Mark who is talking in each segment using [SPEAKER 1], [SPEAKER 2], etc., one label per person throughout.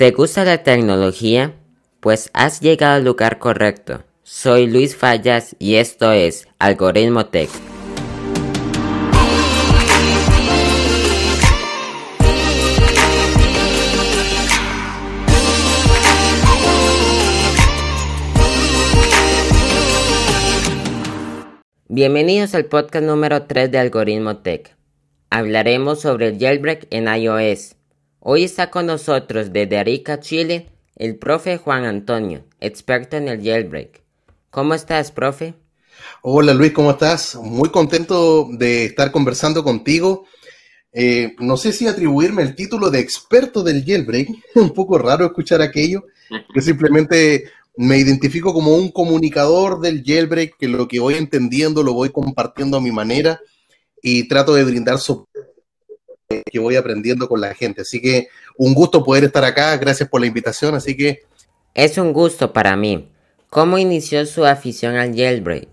[SPEAKER 1] ¿Te gusta la tecnología? Pues has llegado al lugar correcto. Soy Luis Fallas y esto es Algoritmo Tech. Bienvenidos al podcast número 3 de Algoritmo Tech. Hablaremos sobre el jailbreak en iOS Hoy está con nosotros desde Arica, Chile, el profe Juan Antonio, experto en el jailbreak. ¿Cómo estás, profe?
[SPEAKER 2] Hola Luis, ¿cómo estás? Muy contento de estar conversando contigo. Eh, no sé si atribuirme el título de experto del jailbreak, un poco raro escuchar aquello. Yo simplemente me identifico como un comunicador del jailbreak, que lo que voy entendiendo lo voy compartiendo a mi manera y trato de brindar soporte que voy aprendiendo con la gente. Así que un gusto poder estar acá, gracias por la invitación, así que...
[SPEAKER 1] Es un gusto para mí. ¿Cómo inició su afición al jailbreak?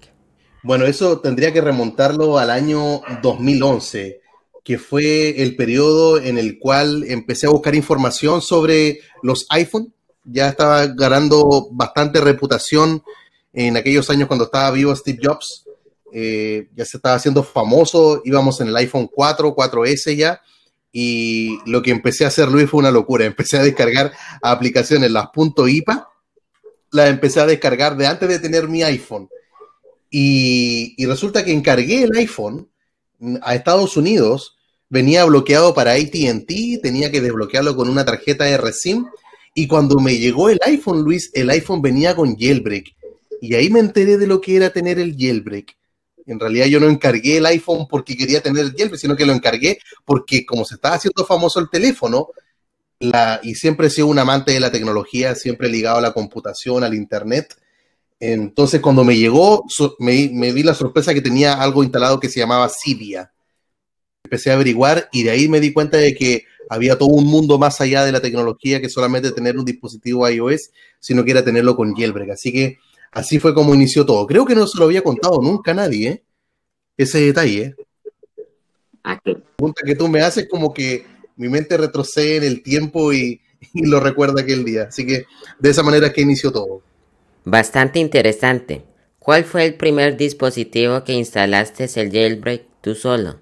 [SPEAKER 2] Bueno, eso tendría que remontarlo al año 2011, que fue el periodo en el cual empecé a buscar información sobre los iPhone. Ya estaba ganando bastante reputación en aquellos años cuando estaba vivo Steve Jobs. Eh, ya se estaba haciendo famoso, íbamos en el iPhone 4, 4S ya, y lo que empecé a hacer, Luis, fue una locura. Empecé a descargar aplicaciones, las .ipa, las empecé a descargar de antes de tener mi iPhone. Y, y resulta que encargué el iPhone a Estados Unidos, venía bloqueado para ATT, tenía que desbloquearlo con una tarjeta de RSIM, y cuando me llegó el iPhone, Luis, el iPhone venía con jailbreak. Y ahí me enteré de lo que era tener el jailbreak. En realidad yo no encargué el iPhone porque quería tener el jailbreak, sino que lo encargué porque como se estaba haciendo famoso el teléfono, y siempre he sido un amante de la tecnología, siempre ligado a la computación, al Internet. Entonces cuando me llegó, me, me vi la sorpresa que tenía algo instalado que se llamaba Cydia. Empecé a averiguar y de ahí me di cuenta de que había todo un mundo más allá de la tecnología que solamente tener un dispositivo iOS, sino que era tenerlo con jailbreak. Así que Así fue como inició todo. Creo que no se lo había contado nunca a nadie, ¿eh? Ese detalle. La pregunta que tú me haces como que mi mente retrocede en el tiempo y, lo recuerda aquel día. Así que de esa manera es que inició todo.
[SPEAKER 1] Bastante interesante. ¿Cuál fue el primer dispositivo que instalaste el jailbreak tú solo?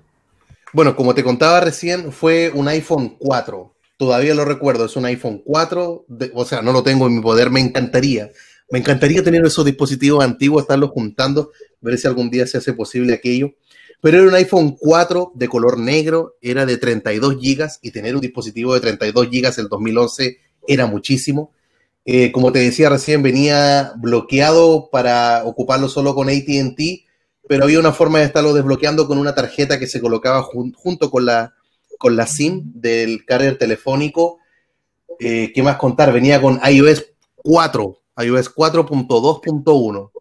[SPEAKER 2] Bueno, como te contaba recién, fue un iPhone 4. Todavía lo recuerdo, es un iPhone 4, o sea, no lo tengo en mi poder, me encantaría. Me encantaría tener esos dispositivos antiguos, estarlos juntando, ver si algún día se hace posible aquello. Pero era un iPhone 4 de color negro, era de 32 GB y tener un dispositivo de 32 GB el 2011 era muchísimo. Eh, como te decía recién, venía bloqueado para ocuparlo solo con ATT, pero había una forma de estarlo desbloqueando con una tarjeta que se colocaba junto con la, con la SIM del carrier telefónico. Eh, ¿Qué más contar? Venía con iOS 4, iOS 4.2.1.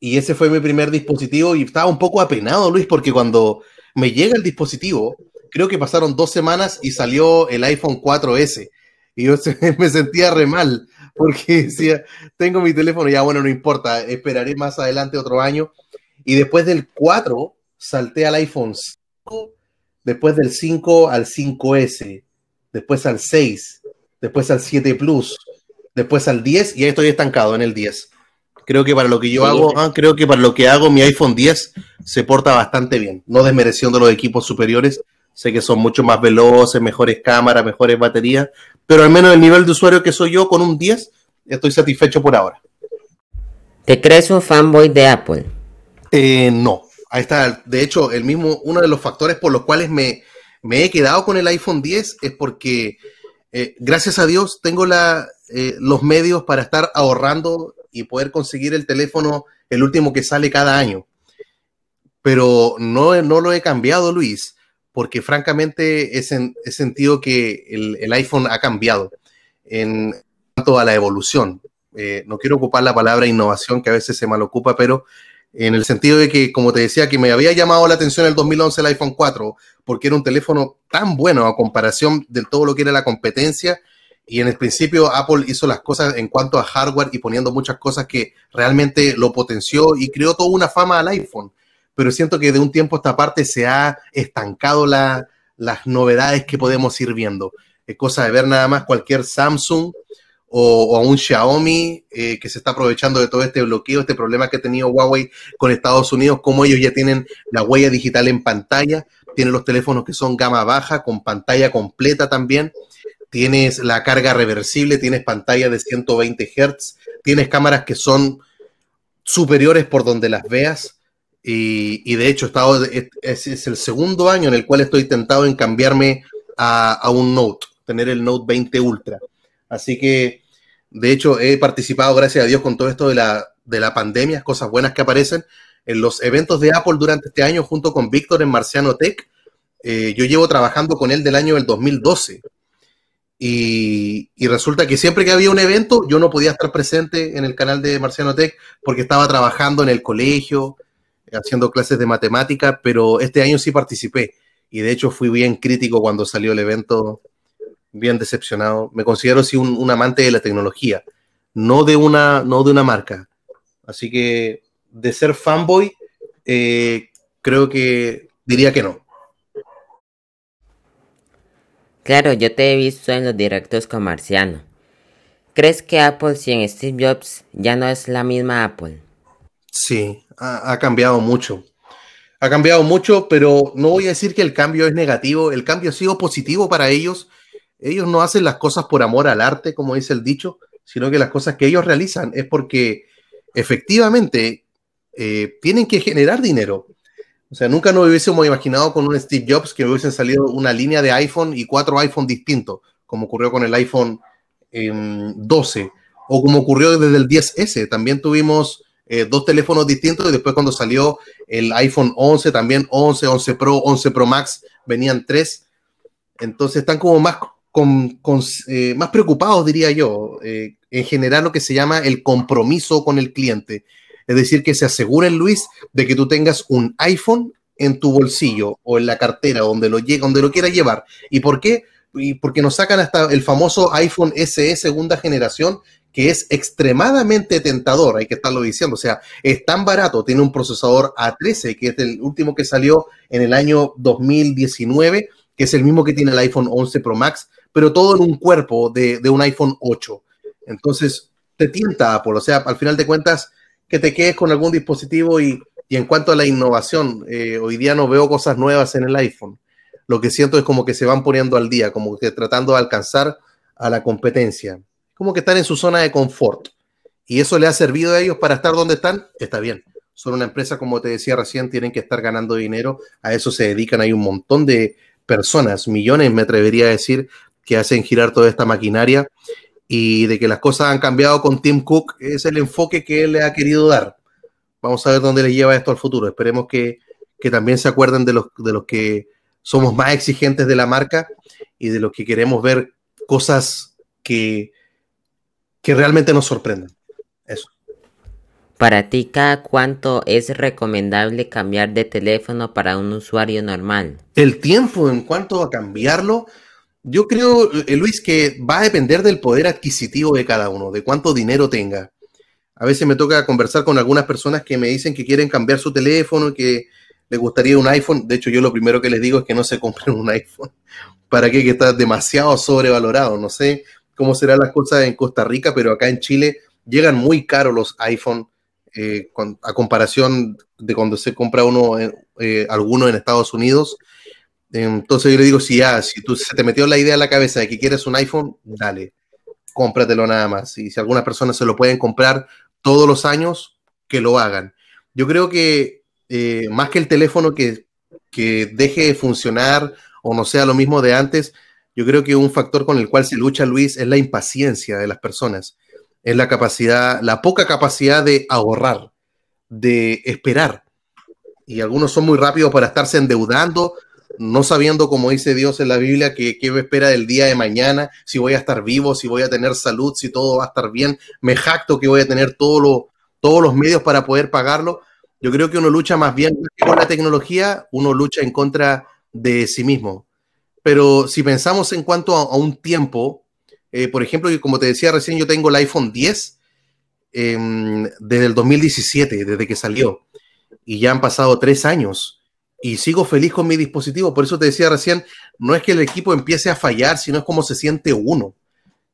[SPEAKER 2] Y ese fue mi primer dispositivo y estaba un poco apenado, Luis, porque cuando me llega el dispositivo, creo que pasaron dos semanas y salió el iPhone 4S. Y yo me sentía re mal, porque decía, tengo mi teléfono, ya bueno, no importa, esperaré más adelante otro año. Y después del 4, salté al iPhone 5, después del 5 al 5S, después al 6, después al 7 Plus, después al 10 y ahí estoy estancado en el 10. Creo que para lo que yo hago, ah, creo que para lo que hago mi iPhone 10 se porta bastante bien, no desmereciendo los equipos superiores, sé que son mucho más veloces, mejores cámaras, mejores baterías, pero al menos el nivel de usuario que soy yo con un 10 estoy satisfecho por ahora.
[SPEAKER 1] ¿Te crees un fanboy de Apple?
[SPEAKER 2] Eh, no, ahí está. De hecho, el mismo, uno de los factores por los cuales me, me he quedado con el iPhone 10 es porque, eh, gracias a Dios, tengo la, eh, los medios para estar ahorrando y poder conseguir el teléfono, el último que sale cada año. Pero no, no lo he cambiado, Luis, porque francamente he, sentido que el, iPhone ha cambiado en cuanto a la evolución. Eh, no quiero ocupar la palabra innovación, que a veces se mal ocupa, pero en el sentido de que, como te decía, que me había llamado la atención el 2011 el iPhone 4, porque era un teléfono tan bueno a comparación de todo lo que era la competencia y en el principio Apple hizo las cosas en cuanto a hardware y poniendo muchas cosas que realmente lo potenció y creó toda una fama al iPhone. Pero siento que de un tiempo a esta parte se ha estancado las novedades que podemos ir viendo. Es cosa de ver nada más cualquier Samsung o, un Xiaomi eh, que se está aprovechando de todo este bloqueo, este problema que ha tenido Huawei con Estados Unidos, como ellos ya tienen la huella digital en pantalla, tienen los teléfonos que son gama baja, con pantalla completa también, tienes la carga reversible, tienes pantalla de 120 Hz, tienes cámaras que son superiores por donde las veas. Y, de hecho, estado, es, el segundo año en el cual estoy tentado en cambiarme a, a un Note, tener el Note 20 Ultra. Así que, de hecho, he participado, gracias a Dios, con todo esto de la, de la pandemia, cosas buenas que aparecen en los eventos de Apple durante este año, junto con Víctor en Marciano Tech. Eh, yo llevo trabajando con él del año del 2012. Y, resulta que siempre que había un evento, yo no podía estar presente en el canal de Marciano Tech porque estaba trabajando en el colegio, haciendo clases de matemática, pero este año sí participé. Y de hecho fui bien crítico cuando salió el evento bien decepcionado. Me considero sí un, amante de la tecnología, no de una, no de una marca. Así que de ser fanboy, eh, creo que diría que no.
[SPEAKER 1] Claro, yo te he visto en los directos con Marciano. ¿Crees que Apple sin Steve Jobs ya no es la misma Apple?
[SPEAKER 2] Sí, ha, cambiado mucho. Ha cambiado mucho, pero no voy a decir que el cambio es negativo. El cambio ha sido positivo para ellos ellos no hacen las cosas por amor al arte, como dice el dicho, sino que las cosas que ellos realizan es porque efectivamente eh, tienen que generar dinero. O sea, nunca nos hubiésemos imaginado con un Steve Jobs que hubiesen salido una línea de iPhone y cuatro iPhone distintos, como ocurrió con el iPhone 12 em, o como ocurrió desde el 10S. También tuvimos eh, dos teléfonos distintos y después cuando salió el iPhone 11, también 11, 11 Pro, 11 Pro Max, venían tres. Entonces están como más con, eh, más preocupados, diría yo, eh, en general lo que se llama el compromiso con el cliente. Es decir, que se aseguren, Luis, de que tú tengas un iPhone en tu bolsillo o en la cartera, donde lo, donde lo quieras llevar. ¿Y por qué? porque nos sacan hasta el famoso iPhone SE segunda generación, que es extremadamente tentador, hay que estarlo diciendo. O sea, es tan barato, tiene un procesador A13, que es el último que salió en el año 2019, que es el mismo que tiene el iPhone 11 Pro Max, pero todo en un cuerpo de, un iPhone 8. Entonces, te tienta Apple, o sea, al final de cuentas, que te quedes con algún dispositivo y, en cuanto a la innovación, eh, hoy día no veo cosas nuevas en el iPhone. Lo que siento es como que se van poniendo al día, como que tratando de alcanzar a la competencia. Como que están en su zona de confort. Y eso le ha servido a ellos para estar donde están, está bien. Son una empresa, como te decía recién, tienen que estar ganando dinero. A eso se dedican. Hay un montón de personas, millones, me atrevería a decir, que hacen girar toda esta maquinaria y de que las cosas han cambiado con Tim Cook es el enfoque que él le ha querido dar. Vamos a ver dónde le lleva esto al futuro. Esperemos que, también se acuerden de los, de los que somos más exigentes de la marca y de los que queremos ver cosas que, que realmente nos sorprendan. Eso.
[SPEAKER 1] Para ti, ¿cada cuánto es recomendable cambiar de teléfono para un usuario normal?
[SPEAKER 2] El tiempo en cuanto a cambiarlo, yo creo, eh, Luis, que va a depender del poder adquisitivo de cada uno, de cuánto dinero tenga. A veces me toca conversar con algunas personas que me dicen que quieren cambiar su teléfono, que les gustaría un iPhone. De hecho, yo lo primero que les digo es que no se compren un iPhone. ¿Para qué? Que está demasiado sobrevalorado. No sé cómo serán las cosas en Costa Rica, pero acá en Chile llegan muy caros los iPhone eh, a comparación de cuando se compra uno, eh, alguno en Estados Unidos. Entonces yo le digo, si ya, si tú se te metió la idea en la cabeza de que quieres un iPhone, dale, cómpratelo nada más. Y si algunas personas se lo pueden comprar todos los años, que lo hagan. Yo creo que eh, más que el teléfono que, que deje de funcionar o no sea lo mismo de antes, yo creo que un factor con el cual se lucha Luis es la impaciencia de las personas, es la capacidad, la poca capacidad de ahorrar, de esperar. Y algunos son muy rápidos para estarse endeudando no sabiendo, como dice Dios en la Biblia, que qué me espera del día de mañana, si voy a estar vivo, si voy a tener salud, si todo va a estar bien, me jacto que voy a tener todo todos los medios para poder pagarlo. Yo creo que uno lucha más bien con la tecnología, uno lucha en contra de sí mismo. Pero si pensamos en cuanto a, un tiempo, eh, por ejemplo, como te decía recién, yo tengo el iPhone 10 em, desde el 2017, desde que salió, y ya han pasado tres años y sigo feliz con mi dispositivo. Por eso te decía recién, no es que el equipo empiece a fallar, sino es cómo se siente uno.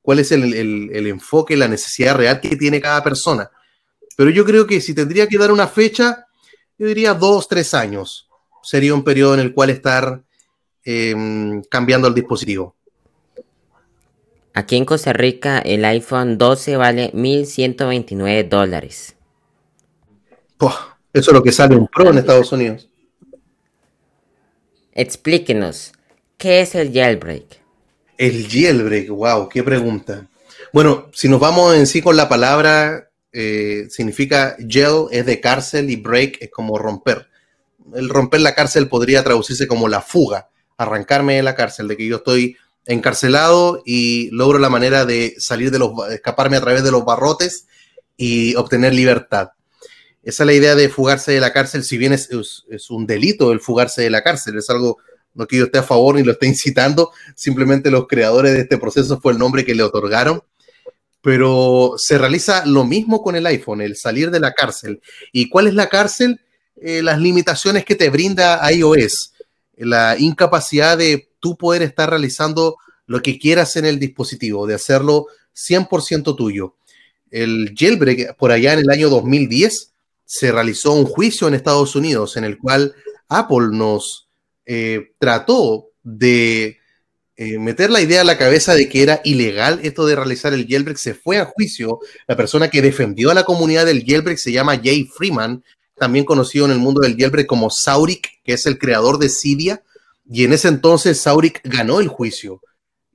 [SPEAKER 2] Cuál es el, el enfoque, la necesidad real que tiene cada persona. Pero yo creo que si tendría que dar una fecha, yo diría dos, tres años. Sería un periodo en el cual estar em, cambiando el dispositivo.
[SPEAKER 1] Aquí en Costa Rica el iPhone 12 vale 1.129 dólares.
[SPEAKER 2] eso es lo que sale un Pro en Estados Unidos.
[SPEAKER 1] Explíquenos, ¿qué es el jailbreak?
[SPEAKER 2] El jailbreak, wow, qué pregunta. Bueno, si nos vamos en sí con la palabra, eh, significa jail es de cárcel y break es como romper. El romper la cárcel podría traducirse como la fuga, arrancarme de la cárcel, de que yo estoy encarcelado y logro la manera de salir de los, escaparme a través de los barrotes y obtener libertad. Esa es la idea de fugarse de la cárcel, si bien es, es, un delito el fugarse de la cárcel, es algo no que yo esté a favor ni lo esté incitando, simplemente los creadores de este proceso fue el nombre que le otorgaron pero se realiza lo mismo con el iPhone, el salir de la cárcel. ¿Y cuál es la cárcel? Eh, las limitaciones que te brinda iOS, la incapacidad de tú poder estar realizando lo que quieras en el dispositivo, de hacerlo 100% tuyo. El jailbreak, por allá en el año 2010, se realizó un juicio en Estados Unidos en el cual Apple nos eh, trató de eh, meter la idea a la cabeza de que era ilegal esto de realizar el jailbreak, se fue a juicio. La persona que defendió a la comunidad del jailbreak se llama Jay Freeman, también conocido en el mundo del jailbreak como Saurik, que es el creador de Cydia. Y en ese entonces Saurik ganó el juicio.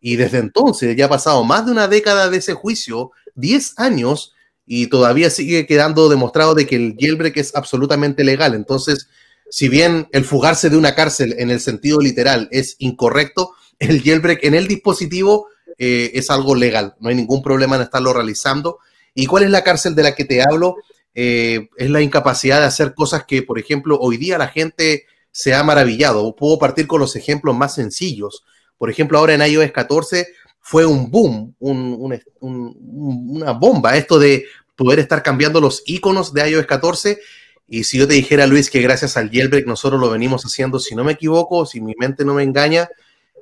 [SPEAKER 2] Y desde entonces ya ha pasado más de una década de ese juicio, 10 años, y todavía sigue quedando demostrado de que el jailbreak es absolutamente legal. Entonces, si bien el fugarse de una cárcel en el sentido literal es incorrecto, el jailbreak en el dispositivo eh, es algo legal, no hay ningún problema en estarlo realizando. ¿Y cuál es la cárcel de la que te hablo? Eh, es la incapacidad de hacer cosas que, por ejemplo, hoy día la gente se ha maravillado. Puedo partir con los ejemplos más sencillos. Por ejemplo, ahora en iOS 14 fue un boom, una bomba esto de poder estar cambiando los iconos de iOS 14. Y si yo te dijera, Luis, que gracias al jailbreak nosotros lo venimos haciendo, si no me equivoco, si mi mente no me engaña,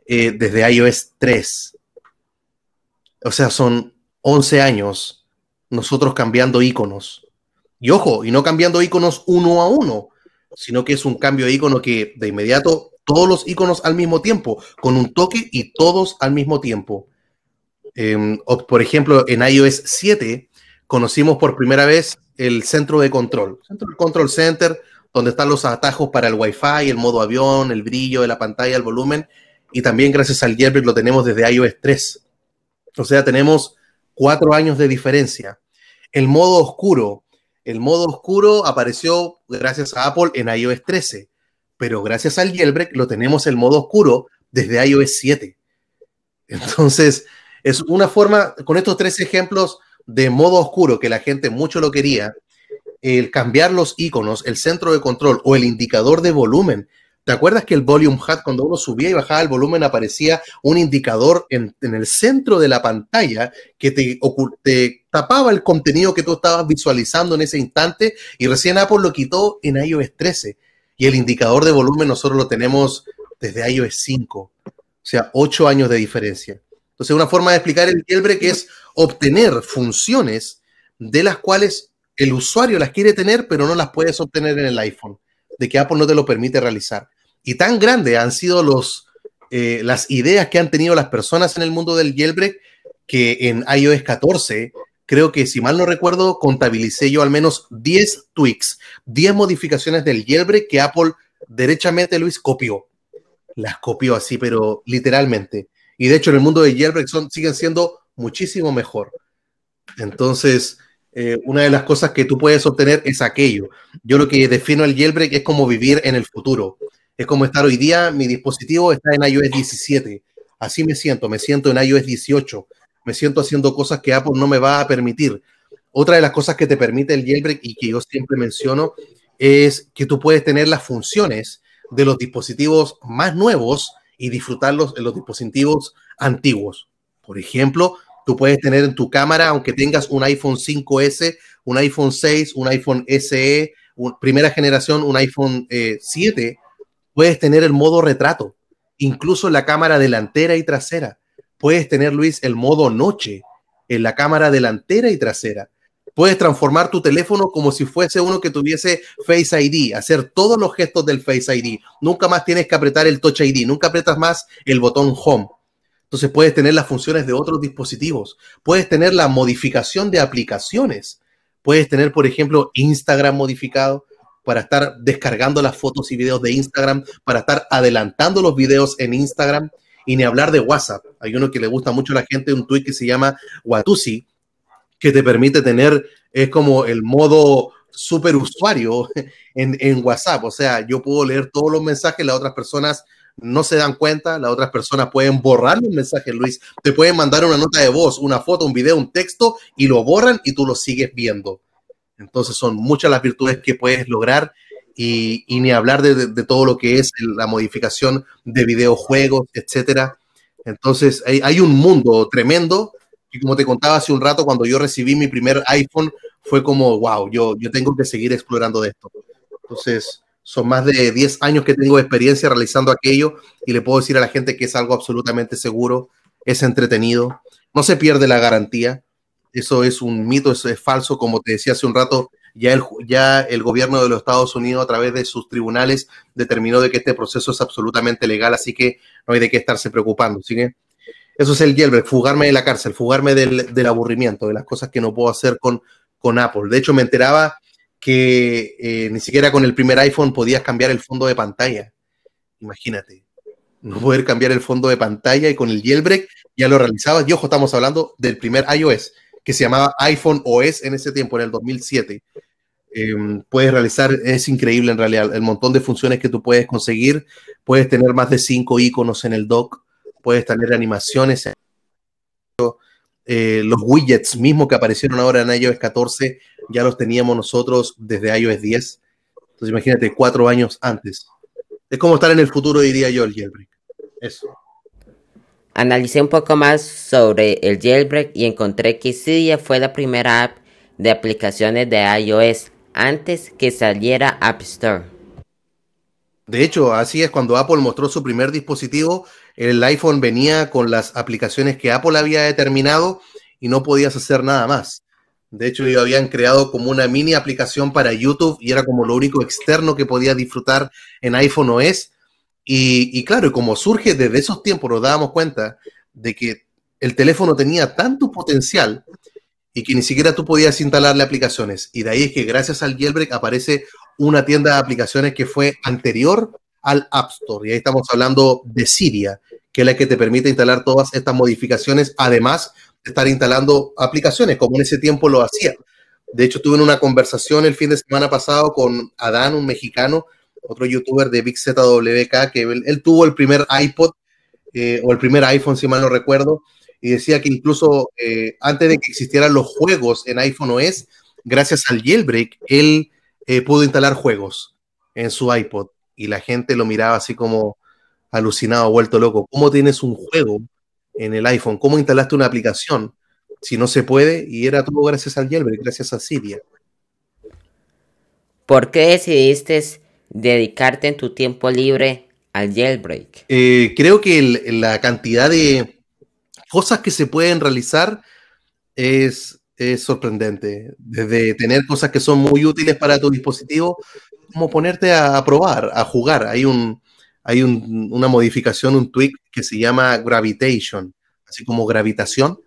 [SPEAKER 2] eh, desde iOS 3. O sea, son 11 años nosotros cambiando iconos. Y ojo, y no cambiando iconos uno a uno, sino que es un cambio de icono que de inmediato todos los iconos al mismo tiempo, con un toque y todos al mismo tiempo. Em, por ejemplo, en iOS 7 conocimos por primera vez el centro de control, centro control center, donde están los atajos para el Wi-Fi, el modo avión, el brillo de la pantalla, el volumen, y también gracias al jailbreak lo tenemos desde iOS 3. O sea, tenemos cuatro años de diferencia. El modo oscuro. El modo oscuro apareció gracias a Apple en iOS 13, pero gracias al jailbreak lo tenemos el modo oscuro desde iOS 7. Entonces, es una forma, con estos tres ejemplos de modo oscuro que la gente mucho lo quería, el cambiar los iconos, el centro de control o el indicador de volumen ¿Te acuerdas que el volume hat, cuando uno subía y bajaba el volumen, aparecía un indicador en, el centro de la pantalla que te, te, tapaba el contenido que tú estabas visualizando en ese instante? Y recién Apple lo quitó en iOS 13. Y el indicador de volumen nosotros lo tenemos desde iOS 5. O sea, 8 años de diferencia. Entonces, una forma de explicar el jailbreak es obtener funciones de las cuales el usuario las quiere tener, pero no las puedes obtener en el iPhone, de que Apple no te lo permite realizar. Y tan grandes han sido los, eh, las ideas que han tenido las personas en el mundo del jailbreak que en iOS 14, creo que si mal no recuerdo, contabilicé yo al menos 10 tweaks, 10 modificaciones del jailbreak que Apple derechamente, Luis, copió. Las copió así, pero literalmente. Y de hecho, en el mundo del jailbreak son, siguen siendo muchísimo mejor. Entonces, eh, una de las cosas que tú puedes obtener es aquello. Yo lo que defino el jailbreak es como vivir en el futuro. Es como estar hoy día, mi dispositivo está en iOS 17. Así me siento, me siento en iOS 18. Me siento haciendo cosas que Apple no me va a permitir. Otra de las cosas que te permite el jailbreak y que yo siempre menciono es que tú puedes tener las funciones de los dispositivos más nuevos y disfrutarlos en los dispositivos antiguos. Por ejemplo, tú puedes tener en tu cámara, aunque tengas un iPhone 5S, un iPhone 6, un iPhone SE, primera generación, un iPhone 7, eh, Puedes tener el modo retrato, incluso la cámara delantera y trasera. Puedes tener, Luis, el modo noche en la cámara delantera y trasera. Puedes transformar tu teléfono como si fuese uno que tuviese Face ID, hacer todos los gestos del Face ID. Nunca más tienes que apretar el Touch ID, nunca apretas más el botón Home. Entonces puedes tener las funciones de otros dispositivos, puedes tener la modificación de aplicaciones, puedes tener, por ejemplo, Instagram modificado, para estar descargando las fotos y videos de Instagram, para estar adelantando los videos en Instagram y ni hablar de WhatsApp. Hay uno que le gusta mucho a la gente, un tweet que se llama Watusi, que te permite tener, es como el modo super usuario en, en, WhatsApp. O sea, yo puedo leer todos los mensajes, las otras personas no se dan cuenta, las otras personas pueden borrar los mensajes, Luis. Te pueden mandar una nota de voz, una foto, un video, un texto y lo borran y tú lo sigues viendo. Entonces son muchas las virtudes que puedes lograr y, ni hablar de, todo lo que es la modificación de videojuegos, etcétera. Entonces hay, un mundo tremendo y como te contaba hace un rato, cuando yo recibí mi primer iPhone, fue como, wow, yo, yo tengo que seguir explorando de esto. Entonces, son más de 10 años que tengo experiencia realizando aquello y le puedo decir a la gente que es algo absolutamente seguro, es entretenido, no se pierde la garantía, eso es un mito, eso es falso, como te decía hace un rato, ya el, ya el gobierno de los Estados Unidos a través de sus tribunales determinó de que este proceso es absolutamente legal, así que no hay de qué estarse preocupando. ¿sí Eso es el jailbreak, fugarme de la cárcel, fugarme del, aburrimiento, de las cosas que no puedo hacer con, Apple. De hecho, me enteraba que eh, ni siquiera con el primer iPhone podías cambiar el fondo de pantalla. Imagínate, no poder cambiar el fondo de pantalla y con el jailbreak ya lo realizabas. Y ojo, estamos hablando del primer iOS que se llamaba iPhone OS en ese tiempo, en el 2007. Em, puedes realizar, es increíble en realidad, el montón de funciones que tú puedes conseguir. Puedes tener más de cinco iconos en el dock, puedes tener animaciones. Eh, los widgets mismos que aparecieron ahora en iOS 14 ya los teníamos nosotros desde iOS 10. Entonces imagínate, cuatro años antes. Es como estar en el futuro, diría yo, el jailbreak. Eso.
[SPEAKER 1] Analicé un poco más sobre el jailbreak y encontré que Cydia fue la primera app de aplicaciones de iOS antes que saliera App Store.
[SPEAKER 2] De hecho, así es cuando Apple mostró su primer dispositivo, el iPhone venía con las aplicaciones que Apple había determinado y no podías hacer nada más. De hecho, ellos habían creado como una mini aplicación para YouTube y era como lo único externo que podía disfrutar en iPhone OS y, claro, como surge desde esos tiempos, nos dábamos cuenta de que el teléfono tenía tanto potencial y que ni siquiera tú podías instalarle aplicaciones. Y de ahí es que gracias al jailbreak aparece una tienda de aplicaciones que fue anterior al App Store. Y ahí estamos hablando de Siria, que es la que te permite instalar todas estas modificaciones, además de estar instalando aplicaciones, como en ese tiempo lo hacía. De hecho, tuve una conversación el fin de semana pasado con Adán, un mexicano, otro youtuber de Big ZWK, que él, tuvo el primer iPod eh, o el primer iPhone, si mal no recuerdo, y decía que incluso eh, antes de que existieran los juegos en iPhone OS, gracias al jailbreak, él eh, pudo instalar juegos en su iPod y la gente lo miraba así como alucinado, vuelto loco. ¿Cómo tienes un juego en el iPhone? ¿Cómo instalaste una aplicación? Si no se puede, y era todo gracias al jailbreak, gracias a Siria.
[SPEAKER 1] ¿Por qué decidiste dedicarte en tu tiempo libre al jailbreak?
[SPEAKER 2] Eh, creo que la cantidad de cosas que se pueden realizar es, sorprendente. Desde tener cosas que son muy útiles para tu dispositivo, como ponerte a, probar, a jugar. Hay, un, hay una modificación, un tweak que se llama Gravitation, así como gravitación.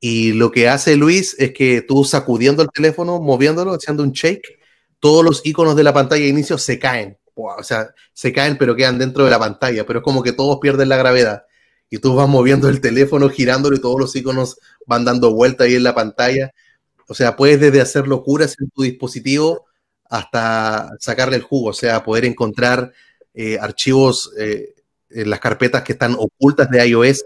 [SPEAKER 2] Y lo que hace Luis es que tú sacudiendo el teléfono, moviéndolo, haciendo un shake, todos los iconos de la pantalla de inicio se caen. O sea, se caen pero quedan dentro de la pantalla, pero es como que todos pierden la gravedad. Y tú vas moviendo el teléfono, girándolo y todos los iconos van dando vuelta ahí en la pantalla. O sea, puedes desde hacer locuras en tu dispositivo hasta sacarle el jugo, o sea, poder encontrar eh, archivos eh, en las carpetas que están ocultas de iOS.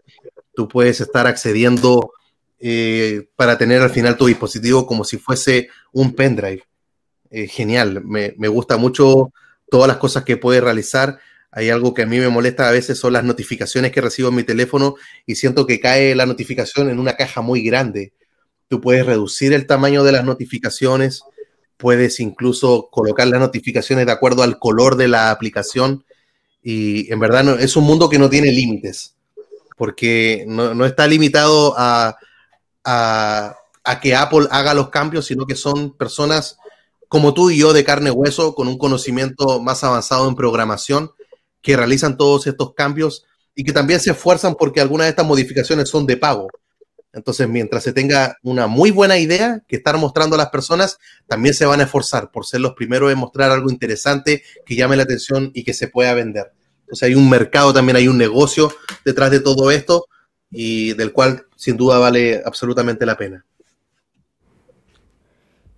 [SPEAKER 2] Tú puedes estar accediendo eh, para tener al final tu dispositivo como si fuese un pendrive. Genial. Me, gusta mucho todas las cosas que puede realizar. Hay algo que a mí me molesta a veces son las notificaciones que recibo en mi teléfono y siento que cae la notificación en una caja muy grande. Tú puedes reducir el tamaño de las notificaciones, puedes incluso colocar las notificaciones de acuerdo al color de la aplicación. Y en verdad es un mundo que no tiene límites, porque no, está limitado a, a, que Apple haga los cambios, sino que son personas como tú y yo de carne y hueso, con un conocimiento más avanzado en programación, que realizan todos estos cambios y que también se esfuerzan porque algunas de estas modificaciones son de pago. Entonces, mientras se tenga una muy buena idea que estar mostrando a las personas, también se van a esforzar por ser los primeros en mostrar algo interesante que llame la atención y que se pueda vender. Entonces, hay un mercado también, hay un negocio detrás de todo esto y del cual sin duda vale absolutamente la pena.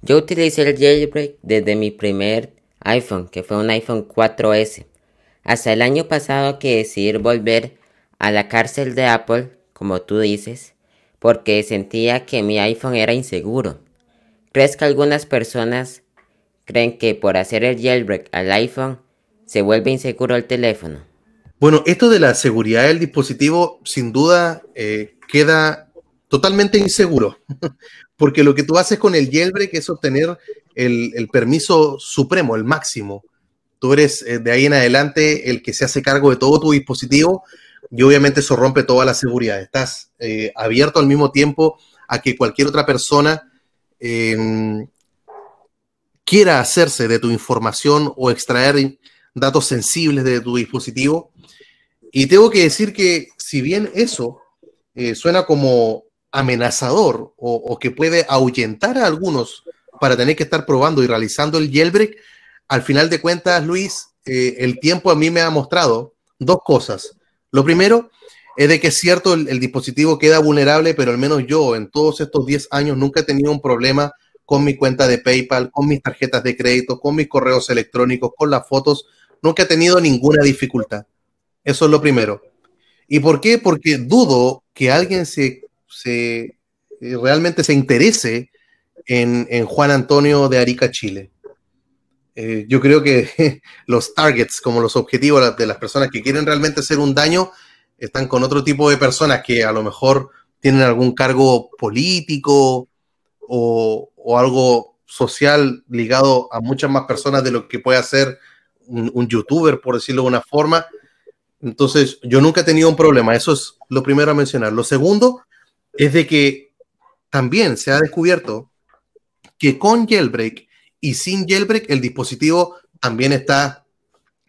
[SPEAKER 1] Yo utilicé el jailbreak desde mi primer iPhone, que fue un iPhone 4S, hasta el año pasado que decidí volver a la cárcel de Apple, como tú dices, porque sentía que mi iPhone era inseguro. ¿Crees que algunas personas creen que por hacer el jailbreak al iPhone se vuelve inseguro el teléfono?
[SPEAKER 2] Bueno, esto de la seguridad del dispositivo sin duda eh, queda totalmente inseguro, porque lo que tú haces con el jailbreak es obtener el, permiso supremo, el máximo. Tú eres eh, de ahí en adelante el que se hace cargo de todo tu dispositivo y obviamente eso rompe toda la seguridad. Estás eh, abierto al mismo tiempo a que cualquier otra persona em, quiera hacerse de tu información o extraer datos sensibles de tu dispositivo. Y tengo que decir que si bien eso eh, suena como amenazador o, que puede ahuyentar a algunos para tener que estar probando y realizando el jailbreak, al final de cuentas, Luis, eh, el tiempo a mí me ha mostrado dos cosas. Lo primero es de que es cierto, el, dispositivo queda vulnerable, pero al menos yo en todos estos 10 años nunca he tenido un problema con mi cuenta de PayPal, con mis tarjetas de crédito, con mis correos electrónicos, con las fotos. Nunca he tenido ninguna dificultad. Eso es lo primero. ¿Y por qué? Porque dudo que alguien se, se eh, realmente se interese en, en, Juan Antonio de Arica, Chile. Eh, yo creo que los targets, como los objetivos de las personas que quieren realmente hacer un daño, están con otro tipo de personas que a lo mejor tienen algún cargo político o, algo social ligado a muchas más personas de lo que puede hacer un, youtuber, por decirlo de una forma. Entonces, yo nunca he tenido un problema. Eso es lo primero a mencionar. Lo segundo es de que también se ha descubierto que con jailbreak y sin jailbreak el dispositivo también está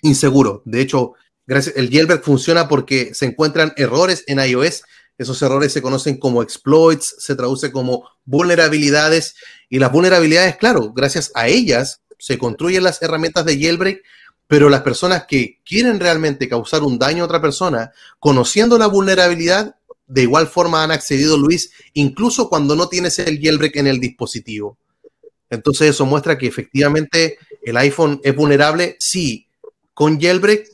[SPEAKER 2] inseguro. De hecho, gracias, el jailbreak funciona porque se encuentran errores en iOS. Esos errores se conocen como exploits, se traduce como vulnerabilidades y las vulnerabilidades, claro, gracias a ellas se construyen las herramientas de jailbreak, pero las personas que quieren realmente causar un daño a otra persona, conociendo la vulnerabilidad, de igual forma han accedido, Luis, incluso cuando no tienes el jailbreak en el dispositivo. Entonces eso muestra que efectivamente el iPhone es vulnerable, sí, con jailbreak,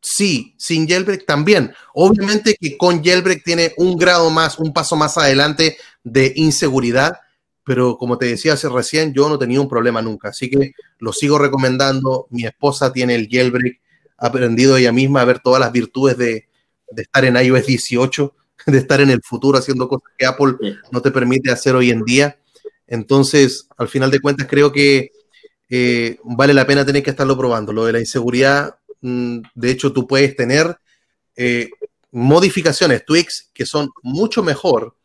[SPEAKER 2] sí, sin jailbreak también. Obviamente que con jailbreak tiene un grado más, un paso más adelante de inseguridad, pero como te decía hace recién, yo no tenía un problema nunca, así que lo sigo recomendando. Mi esposa tiene el jailbreak, ha aprendido ella misma a ver todas las virtudes de, de estar en iOS 18, de estar en el futuro haciendo cosas que Apple no te permite hacer hoy en día. Entonces, al final de cuentas, creo que eh, vale la pena tener que estarlo probando. Lo de la inseguridad, mm, de hecho, tú puedes tener eh, modificaciones, tweaks, que son mucho mejor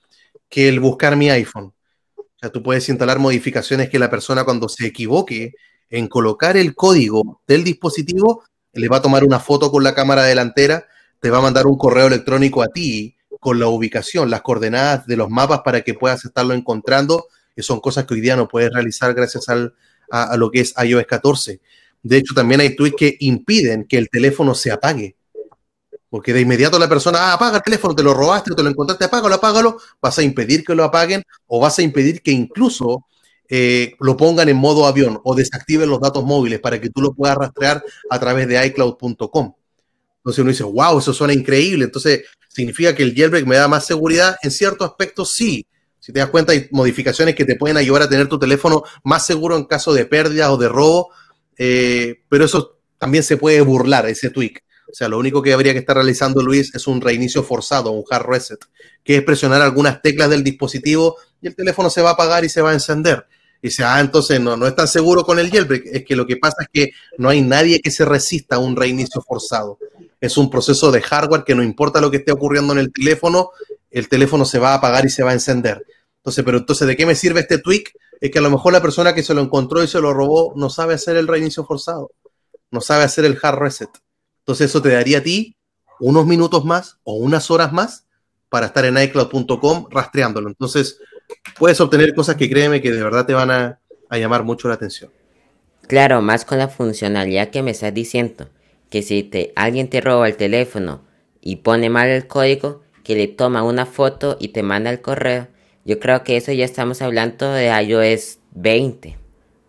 [SPEAKER 2] que el buscar mi iPhone. O sea, tú puedes instalar modificaciones que la persona cuando se equivoque en colocar el código del dispositivo, le va a tomar una foto con la cámara delantera, te va a mandar un correo electrónico a ti con la ubicación, las coordenadas de los mapas para que puedas estarlo encontrando que son cosas que hoy día no puedes realizar gracias al, a, lo que es iOS 14. De hecho, también hay tweets que impiden que el teléfono se apague. Porque de inmediato la persona, ah, apaga el teléfono, te lo robaste, te lo encontraste, apágalo, apágalo, vas a impedir que lo apaguen o vas a impedir que incluso eh, lo pongan en modo avión o desactiven los datos móviles para que tú lo puedas rastrear a través de iCloud.com. Entonces uno dice, wow, eso suena increíble. Entonces, ¿significa que el jailbreak me da más seguridad? En cierto aspecto, sí. Si te das cuenta, hay modificaciones que te pueden ayudar a tener tu teléfono más seguro en caso de pérdida o de robo, eh, pero eso también se puede burlar, ese tweak. O sea, lo único que habría que estar realizando, Luis, es un reinicio forzado, un hard reset, que es presionar algunas teclas del dispositivo y el teléfono se va a apagar y se va a encender. Y dice, ah, entonces no, no es tan seguro con el jailbreak. Es que lo que pasa es que no hay nadie que se resista a un reinicio forzado. Es un proceso de hardware que no importa lo que esté ocurriendo en el teléfono, el teléfono se va a apagar y se va a encender. Entonces, pero entonces, ¿de qué me sirve este tweak? Es que a lo mejor la persona que se lo encontró y se lo robó no sabe hacer el reinicio forzado, no sabe hacer el hard reset. Entonces, eso te daría a ti unos minutos más o unas horas más para estar en iCloud.com rastreándolo. Entonces, puedes obtener cosas que créeme que de verdad te van a, llamar mucho la atención.
[SPEAKER 1] Claro, más con la funcionalidad que me estás diciendo, que si te, alguien te roba el teléfono y pone mal el código, que le toma una foto y te manda el correo, yo creo que eso ya estamos hablando de iOS 20.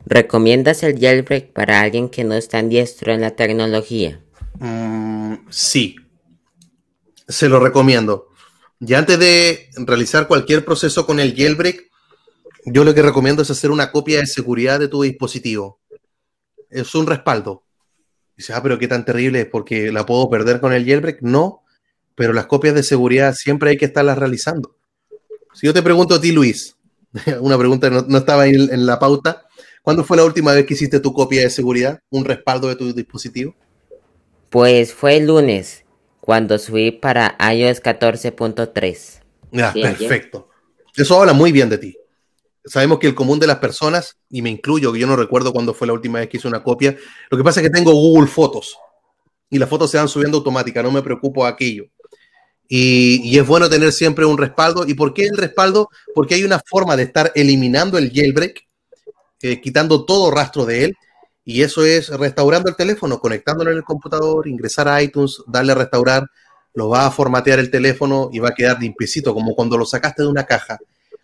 [SPEAKER 1] ¿Recomiendas el jailbreak para alguien que no es tan diestro en la tecnología?
[SPEAKER 2] Mm, sí, se lo recomiendo. Y antes de realizar cualquier proceso con el jailbreak, yo lo que recomiendo es hacer una copia de seguridad de tu dispositivo. Es un respaldo. Dice, ah, pero qué tan terrible es porque la puedo perder con el jailbreak. No, pero las copias de seguridad siempre hay que estarlas realizando. Si yo te pregunto a ti, Luis, una pregunta que no, estaba en, en la pauta, ¿cuándo fue la última vez que hiciste tu copia de seguridad, un respaldo de tu dispositivo?
[SPEAKER 1] Pues fue el lunes cuando subí para iOS 14.3.
[SPEAKER 2] Ya, perfecto. Eso habla muy bien de ti. Sabemos que el común de las personas, y me incluyo, que yo no recuerdo cuándo fue la última vez que hice una copia, lo que pasa es que tengo Google Fotos y las fotos se van subiendo automáticas, no me preocupo aquello. Y, es bueno tener siempre un respaldo. ¿Y por qué el respaldo? Porque hay una forma de estar eliminando el jailbreak, eh, quitando todo rastro de él y eso es restaurando el teléfono, conectándolo en el computador, ingresar a iTunes, darle a restaurar, lo va a formatear el teléfono y va a quedar limpiecito, como cuando lo sacaste de una caja.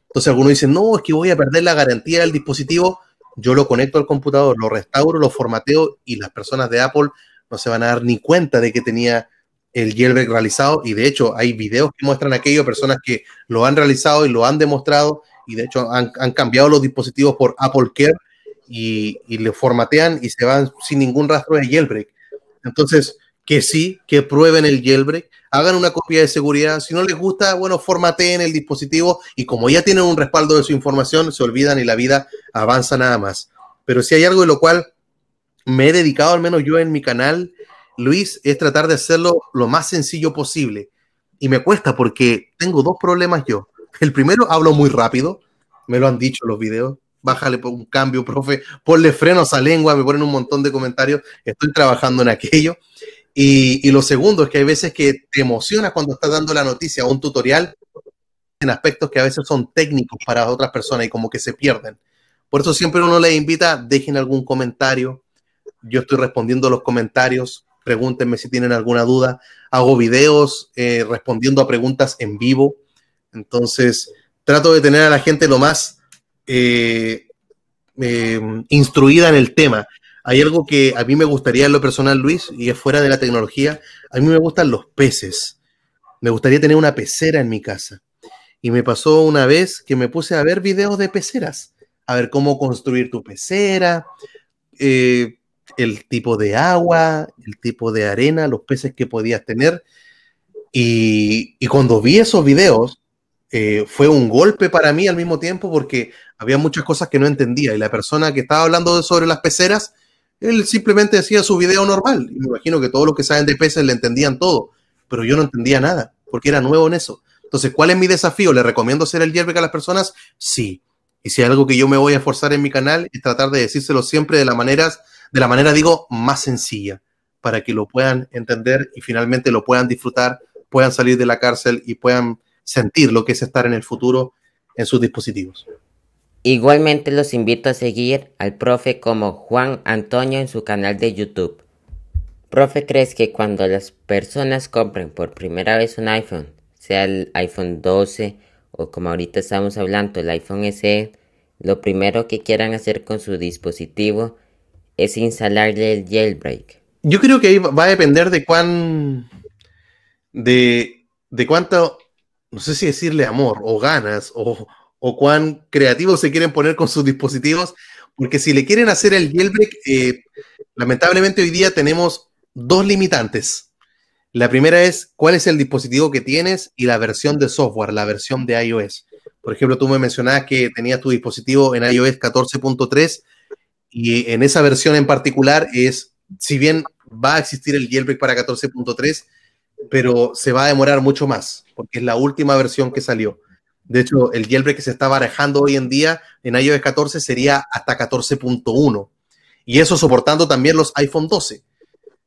[SPEAKER 2] Entonces algunos dicen, no, es que voy a perder la garantía del dispositivo. Yo lo conecto al computador, lo restauro, lo formateo y las personas de Apple no se van a dar ni cuenta de que tenía el jailbreak realizado. Y de hecho hay videos que muestran aquello, personas que lo han realizado y lo han demostrado y de hecho han, cambiado los dispositivos por Apple Care y, le formatean y se van sin ningún rastro de jailbreak. Entonces, que sí, que prueben el jailbreak, hagan una copia de seguridad. Si no les gusta, bueno, formateen el dispositivo y como ya tienen un respaldo de su información, se olvidan y la vida avanza nada más. Pero si hay algo de lo cual me he dedicado, al menos yo en mi canal, Luis, es tratar de hacerlo lo más sencillo posible. Y me cuesta porque tengo dos problemas yo. El primero, hablo muy rápido, me lo han dicho los videos bájale un cambio, profe, ponle frenos a lengua, me ponen un montón de comentarios, estoy trabajando en aquello. Y, lo segundo es que hay veces que te emocionas cuando estás dando la noticia o un tutorial en aspectos que a veces son técnicos para otras personas y como que se pierden. Por eso siempre uno les invita, dejen algún comentario. Yo estoy respondiendo los comentarios. Pregúntenme si tienen alguna duda. Hago videos eh, respondiendo a preguntas en vivo. Entonces, trato de tener a la gente lo más eh, eh, instruida en el tema. Hay algo que a mí me gustaría en lo personal, Luis, y es fuera de la tecnología. A mí me gustan los peces. Me gustaría tener una pecera en mi casa. Y me pasó una vez que me puse a ver videos de peceras, a ver cómo construir tu pecera, eh, el tipo de agua, el tipo de arena, los peces que podías tener. Y, y cuando vi esos videos, eh, fue un golpe para mí al mismo tiempo porque había muchas cosas que no entendía y la persona que estaba hablando sobre las peceras, él simplemente hacía su video normal y me imagino que todos los que saben de peces le entendían todo, pero yo no entendía nada porque era nuevo en eso. Entonces, ¿cuál es mi desafío? ¿Le recomiendo hacer el jailbreak a las personas? Sí. Y si hay algo que yo me voy a esforzar en mi canal es tratar de decírselo siempre de la manera, de la manera digo, más sencilla, para que lo puedan entender y finalmente lo puedan disfrutar, puedan salir de la cárcel y puedan sentir lo que es estar en el futuro en sus dispositivos.
[SPEAKER 1] Igualmente los invito a seguir al profe como Juan Antonio en su canal de YouTube. Profe, ¿crees que cuando las personas compren por primera vez un iPhone, sea el iPhone 12 o como ahorita estamos hablando el iPhone SE, lo primero que quieran hacer con su dispositivo es instalarle el jailbreak?
[SPEAKER 2] Yo creo que ahí va a depender de cuán de, de cuánto no sé si decirle amor o ganas o, cuán creativos se quieren poner con sus dispositivos, porque si le quieren hacer el jailbreak, eh, lamentablemente hoy día tenemos dos limitantes. La primera es cuál es el dispositivo que tienes y la versión de software, la versión de iOS. Por ejemplo, tú me mencionabas que tenías tu dispositivo en iOS 14.3 y en esa versión en particular es, si bien va a existir el jailbreak para 14.3, pero se va a demorar mucho más, porque es la última versión que salió. De hecho, el jailbreak que se está barajando hoy en día en iOS 14 sería hasta 14.1. Y eso soportando también los iPhone 12.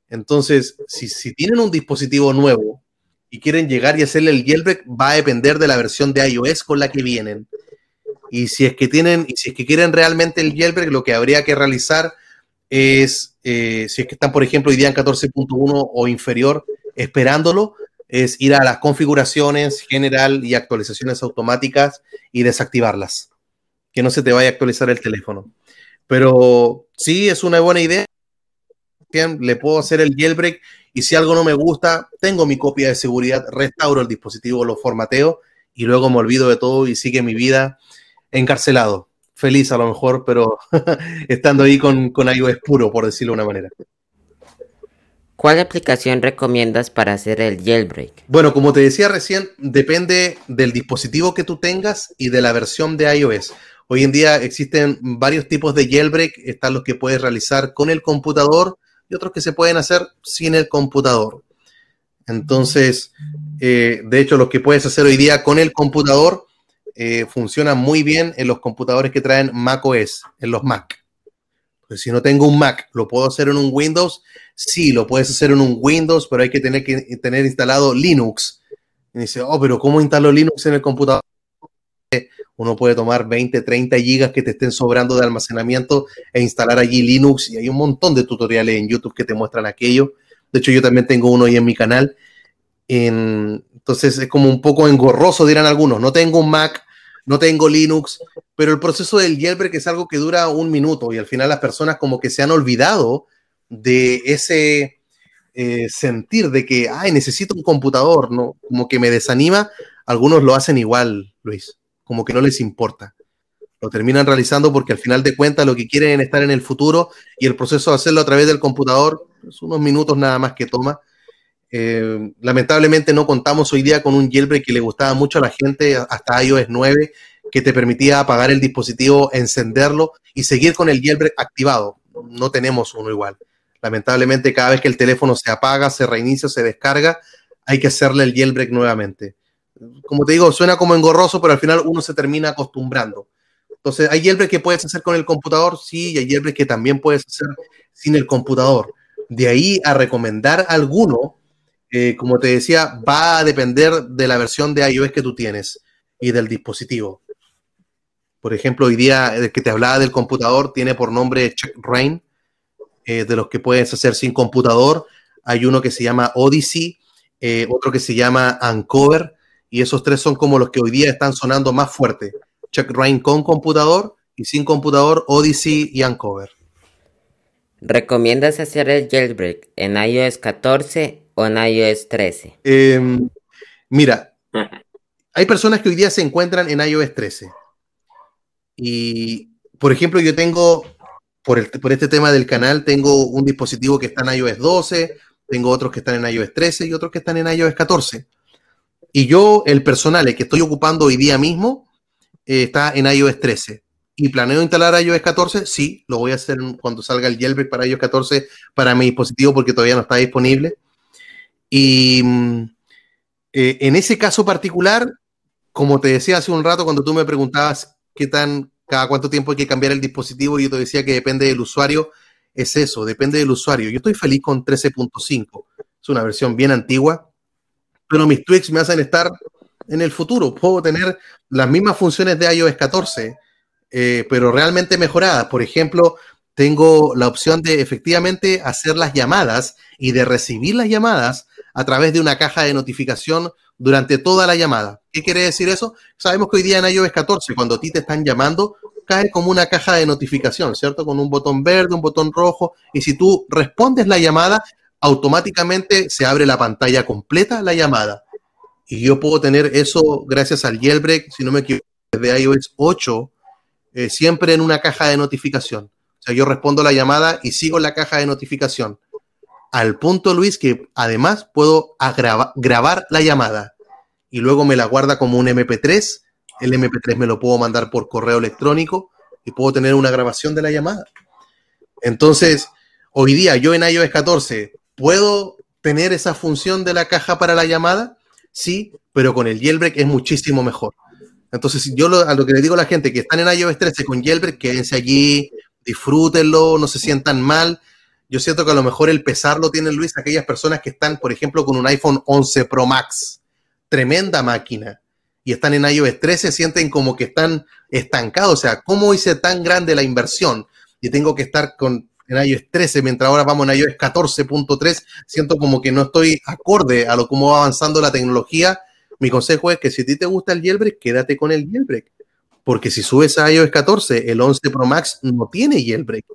[SPEAKER 2] Entonces, si, tienen un dispositivo nuevo y quieren llegar y hacerle el jailbreak, va a depender de la versión de iOS con la que vienen. Y si es que tienen, y si es que quieren realmente el jailbreak, lo que habría que realizar es, eh, si es que están, por ejemplo, hoy día en 14.1 o inferior, esperándolo, es ir a las configuraciones general y actualizaciones automáticas y desactivarlas. Que no se te vaya a actualizar el teléfono. Pero sí, es una buena idea. Le puedo hacer el jailbreak y si algo no me gusta, tengo mi copia de seguridad, restauro el dispositivo, lo formateo y luego me olvido de todo y sigue mi vida encarcelado. Feliz a lo mejor, pero estando ahí con, con iOS puro, por decirlo de una manera.
[SPEAKER 1] ¿Cuál aplicación recomiendas para hacer el jailbreak?
[SPEAKER 2] Bueno, como te decía recién, depende del dispositivo que tú tengas y de la versión de iOS. Hoy en día existen varios tipos de jailbreak. Están los que puedes realizar con el computador y otros que se pueden hacer sin el computador. Entonces, eh, de hecho, los que puedes hacer hoy día con el computador eh, funcionan muy bien en los computadores que traen macOS, en los Mac. Pues si no tengo un Mac, ¿lo puedo hacer en un Windows? Sí, lo puedes hacer en un Windows, pero hay que tener que tener instalado Linux. Y dice, oh, pero ¿cómo instalo Linux en el computador? Uno puede tomar 20, 30 gigas que te estén sobrando de almacenamiento e instalar allí Linux. Y hay un montón de tutoriales en YouTube que te muestran aquello. De hecho, yo también tengo uno ahí en mi canal. entonces es como un poco engorroso, dirán algunos. No tengo un Mac, no tengo Linux, pero el proceso del jailbreak es algo que dura un minuto y al final las personas como que se han olvidado de ese eh, sentir de que, ay, necesito un computador, ¿no? Como que me desanima. Algunos lo hacen igual, Luis como que no les importa. Lo terminan realizando porque al final de cuentas lo que quieren es estar en el futuro y el proceso de hacerlo a través del computador es unos minutos nada más que toma. Eh, lamentablemente no contamos hoy día con un jailbreak que le gustaba mucho a la gente hasta iOS 9 que te permitía apagar el dispositivo, encenderlo y seguir con el jailbreak activado. No tenemos uno igual. Lamentablemente cada vez que el teléfono se apaga, se reinicia, se descarga, hay que hacerle el jailbreak nuevamente como te digo, suena como engorroso, pero al final uno se termina acostumbrando. Entonces, ¿hay jailbreak que puedes hacer con el computador? Sí, y hay jailbreak que también puedes hacer sin el computador. De ahí a recomendar alguno, eh, como te decía, va a depender de la versión de iOS que tú tienes y del dispositivo. Por ejemplo, hoy día el que te hablaba del computador tiene por nombre Check Rain, eh, de los que puedes hacer sin computador. Hay uno que se llama Odyssey, eh, otro que se llama Uncover y esos tres son como los que hoy día están sonando más fuerte. Check Rain con computador y sin computador, Odyssey y Uncover.
[SPEAKER 1] ¿Recomiendas hacer el jailbreak en iOS 14 o en iOS 13?
[SPEAKER 2] Em, mira, hay personas que hoy día se encuentran en iOS 13. Y, por ejemplo, yo tengo, por, por este tema del canal, tengo un dispositivo que está en iOS 12, tengo otros que están en iOS 13 y otros que están en iOS 14. Y yo, el personal el que estoy ocupando hoy día mismo, eh, está en iOS 13. ¿Y planeo instalar iOS 14? Sí, lo voy a hacer cuando salga el jailbreak para iOS 14 para mi dispositivo porque todavía no está disponible. Y mm, eh, en ese caso particular, como te decía hace un rato cuando tú me preguntabas qué tan, cada cuánto tiempo hay que cambiar el dispositivo, yo te decía que depende del usuario, es eso, depende del usuario. Yo estoy feliz con 13.5, es una versión bien antigua, pero mis tweaks me hacen estar en el futuro. Puedo tener las mismas funciones de iOS 14, eh, pero realmente mejoradas. Por ejemplo, tengo la opción de efectivamente hacer las llamadas y de recibir las llamadas a través de una caja de notificación durante toda la llamada. ¿Qué quiere decir eso? Sabemos que hoy día en iOS 14, cuando a ti te están llamando, cae como una caja de notificación, ¿cierto? Con un botón verde, un botón rojo, y si tú respondes la llamada, automáticamente se abre la pantalla completa, la llamada. Y yo puedo tener eso gracias al jailbreak, si no me equivoco, desde iOS 8, eh, siempre en una caja de notificación. O sea, yo respondo la llamada y sigo la caja de notificación. Al punto, Luis, que además puedo grabar la llamada y luego me la guarda como un MP3 el MP3 me lo puedo mandar por correo electrónico y puedo tener una grabación de la llamada. Entonces, hoy día yo en iOS 14 puedo tener esa función de la caja para la llamada, sí, pero con el jailbreak es muchísimo mejor. Entonces, yo a lo que le digo a la gente que están en iOS 13 con jailbreak, quédense allí, disfrútenlo, no se sientan mal. Yo siento que a lo mejor el pesar lo tiene Luis aquellas personas que están, por ejemplo, con un iPhone 11 Pro Max, tremenda máquina, y están en iOS 13, sienten como que están estancados. O sea, ¿cómo hice tan grande la inversión? Y tengo que estar con, en iOS 13, mientras ahora vamos en iOS 14.3, siento como que no estoy acorde a lo cómo va avanzando la tecnología. Mi consejo es que si a ti te gusta el jailbreak, quédate con el jailbreak. Porque si subes a iOS 14, el 11 Pro Max no tiene jailbreak.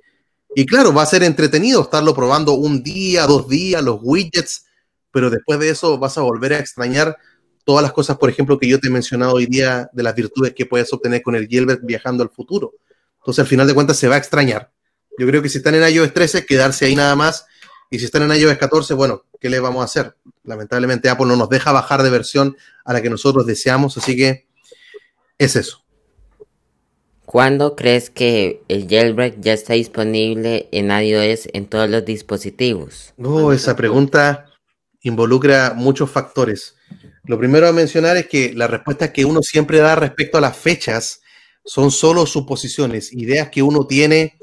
[SPEAKER 2] Y claro, va a ser entretenido estarlo probando un día, dos días, los widgets, pero después de eso vas a volver a extrañar todas las cosas, por ejemplo, que yo te he mencionado hoy día de las virtudes que puedes obtener con el jailbreak viajando al futuro. Entonces, al final de cuentas, se va a extrañar. Yo creo que si están en iOS 13, quedarse ahí nada más. Y si están en iOS 14, bueno, ¿qué le vamos a hacer? Lamentablemente Apple no nos deja bajar de versión a la que nosotros deseamos, así que es eso.
[SPEAKER 1] ¿Cuándo crees que el jailbreak ya está disponible en iOS en todos los dispositivos?
[SPEAKER 2] No, esa pregunta involucra muchos factores. Lo primero a mencionar es que la respuesta que uno siempre da respecto a las fechas son solo suposiciones, ideas que uno tiene.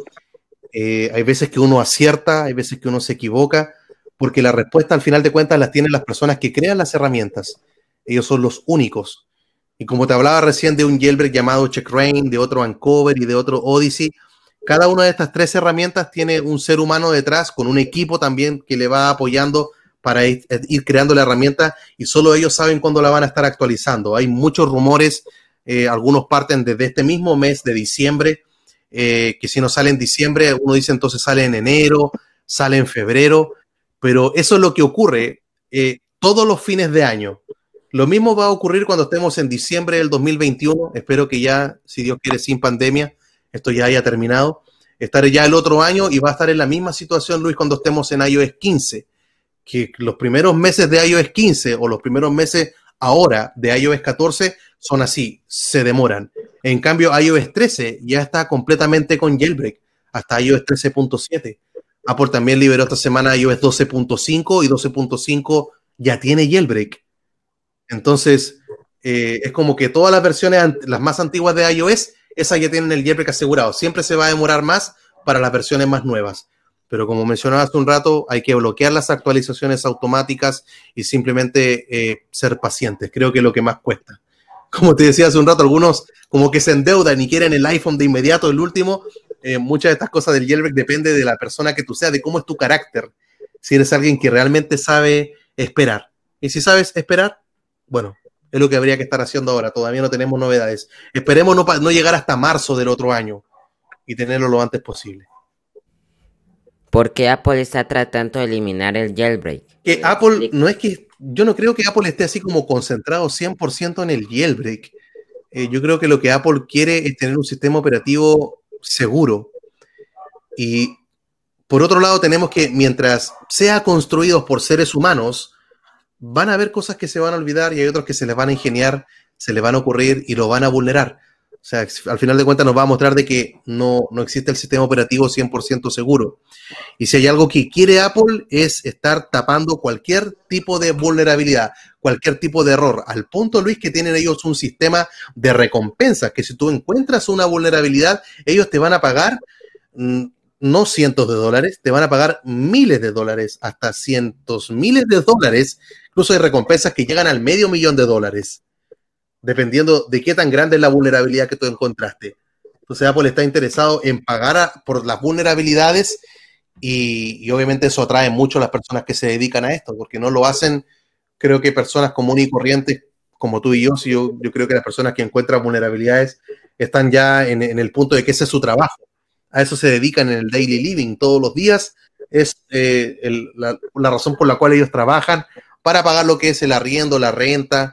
[SPEAKER 2] Eh, hay veces que uno acierta, hay veces que uno se equivoca, porque la respuesta al final de cuentas las tienen las personas que crean las herramientas. Ellos son los únicos. Y como te hablaba recién de un jailbreak llamado CheckRain, de otro Uncover y de otro Odyssey, cada una de estas tres herramientas tiene un ser humano detrás, con un equipo también que le va apoyando para ir, creando la herramienta y solo ellos saben cuándo la van a estar actualizando. Hay muchos rumores eh, algunos parten desde este mismo mes de diciembre, eh, que si no sale en diciembre, uno dice entonces sale en enero, sale en febrero, pero eso es lo que ocurre eh, todos los fines de año. Lo mismo va a ocurrir cuando estemos en diciembre del 2021, espero que ya, si Dios quiere, sin pandemia, esto ya haya terminado. Estaré ya el otro año y va a estar en la misma situación, Luis, cuando estemos en iOS 15, que los primeros meses de iOS 15 o los primeros meses ahora de iOS 14 son así, se demoran. En cambio, iOS 13 ya está completamente con jailbreak, hasta iOS 13.7. Apple también liberó esta semana iOS 12.5 y 12.5 ya tiene jailbreak. Entonces, eh, es como que todas las versiones, las más antiguas de iOS, esas ya tienen el jailbreak asegurado. Siempre se va a demorar más para las versiones más nuevas. Pero como mencionaba hace un rato, hay que bloquear las actualizaciones automáticas y simplemente eh, ser pacientes. Creo que es lo que más cuesta como te decía hace un rato, algunos como que se endeudan y quieren el iPhone de inmediato, el último. Eh, muchas de estas cosas del jailbreak depende de la persona que tú seas, de cómo es tu carácter. Si eres alguien que realmente sabe esperar. Y si sabes esperar, bueno, es lo que habría que estar haciendo ahora. Todavía no tenemos novedades. Esperemos no, no llegar hasta marzo del otro año y tenerlo lo antes posible.
[SPEAKER 1] ¿Por qué Apple está tratando de eliminar el jailbreak?
[SPEAKER 2] Que Apple no es que yo no creo que Apple esté así como concentrado 100% en el jailbreak. Eh, yo creo que lo que Apple quiere es tener un sistema operativo seguro. Y por otro lado, tenemos que mientras sea construido por seres humanos, van a haber cosas que se van a olvidar y hay otros que se les van a ingeniar, se les van a ocurrir y lo van a vulnerar. O sea, al final de cuentas nos va a mostrar de que no, no existe el sistema operativo 100% seguro. Y si hay algo que quiere Apple es estar tapando cualquier tipo de vulnerabilidad, cualquier tipo de error, al punto, Luis, que tienen ellos un sistema de recompensas, que si tú encuentras una vulnerabilidad, ellos te van a pagar mm, no cientos de dólares, te van a pagar miles de dólares, hasta cientos miles de dólares. Incluso hay recompensas que llegan al medio millón de dólares dependiendo de qué tan grande es la vulnerabilidad que tú encontraste. Entonces Apple está interesado en pagar por las vulnerabilidades y, obviamente eso atrae mucho a las personas que se dedican a esto, porque no lo hacen, creo que personas comunes y corrientes como tú y yo, yo, yo creo que las personas que encuentran vulnerabilidades están ya en, el punto de que ese es su trabajo. A eso se dedican en el daily living todos los días. Es eh, la razón por la cual ellos trabajan para pagar lo que es el arriendo, la renta,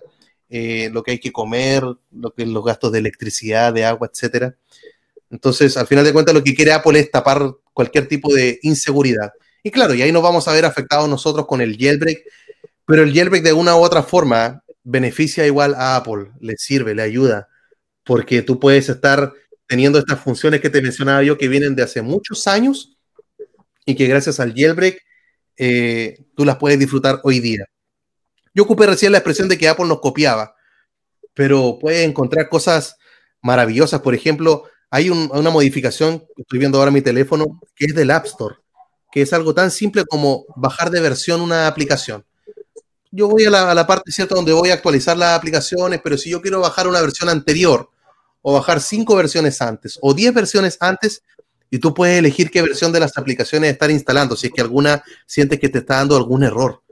[SPEAKER 2] eh, lo que hay que comer, los gastos de electricidad, de agua, etcétera. Entonces, al final de cuentas, lo que quiere Apple es tapar cualquier tipo de inseguridad. Y claro, y ahí nos vamos a ver afectados nosotros con el jailbreak, pero el jailbreak de una u otra forma beneficia igual a Apple, le sirve, le ayuda, porque tú puedes estar teniendo estas funciones que te mencionaba yo que vienen de hace muchos años y que gracias al jailbreak eh, tú las puedes disfrutar hoy día. Yo ocupé recién la expresión de que Apple nos copiaba, pero puedes encontrar cosas maravillosas. Por ejemplo, hay una modificación, estoy viendo ahora mi teléfono, que es del App Store, que es algo tan simple como bajar de versión una aplicación. Yo voy a la, parte cierta donde voy a actualizar las aplicaciones, pero si yo quiero bajar una versión anterior o bajar cinco versiones antes o diez versiones antes, y tú puedes elegir qué versión de las aplicaciones estar instalando, si es que alguna sientes que te está dando algún error.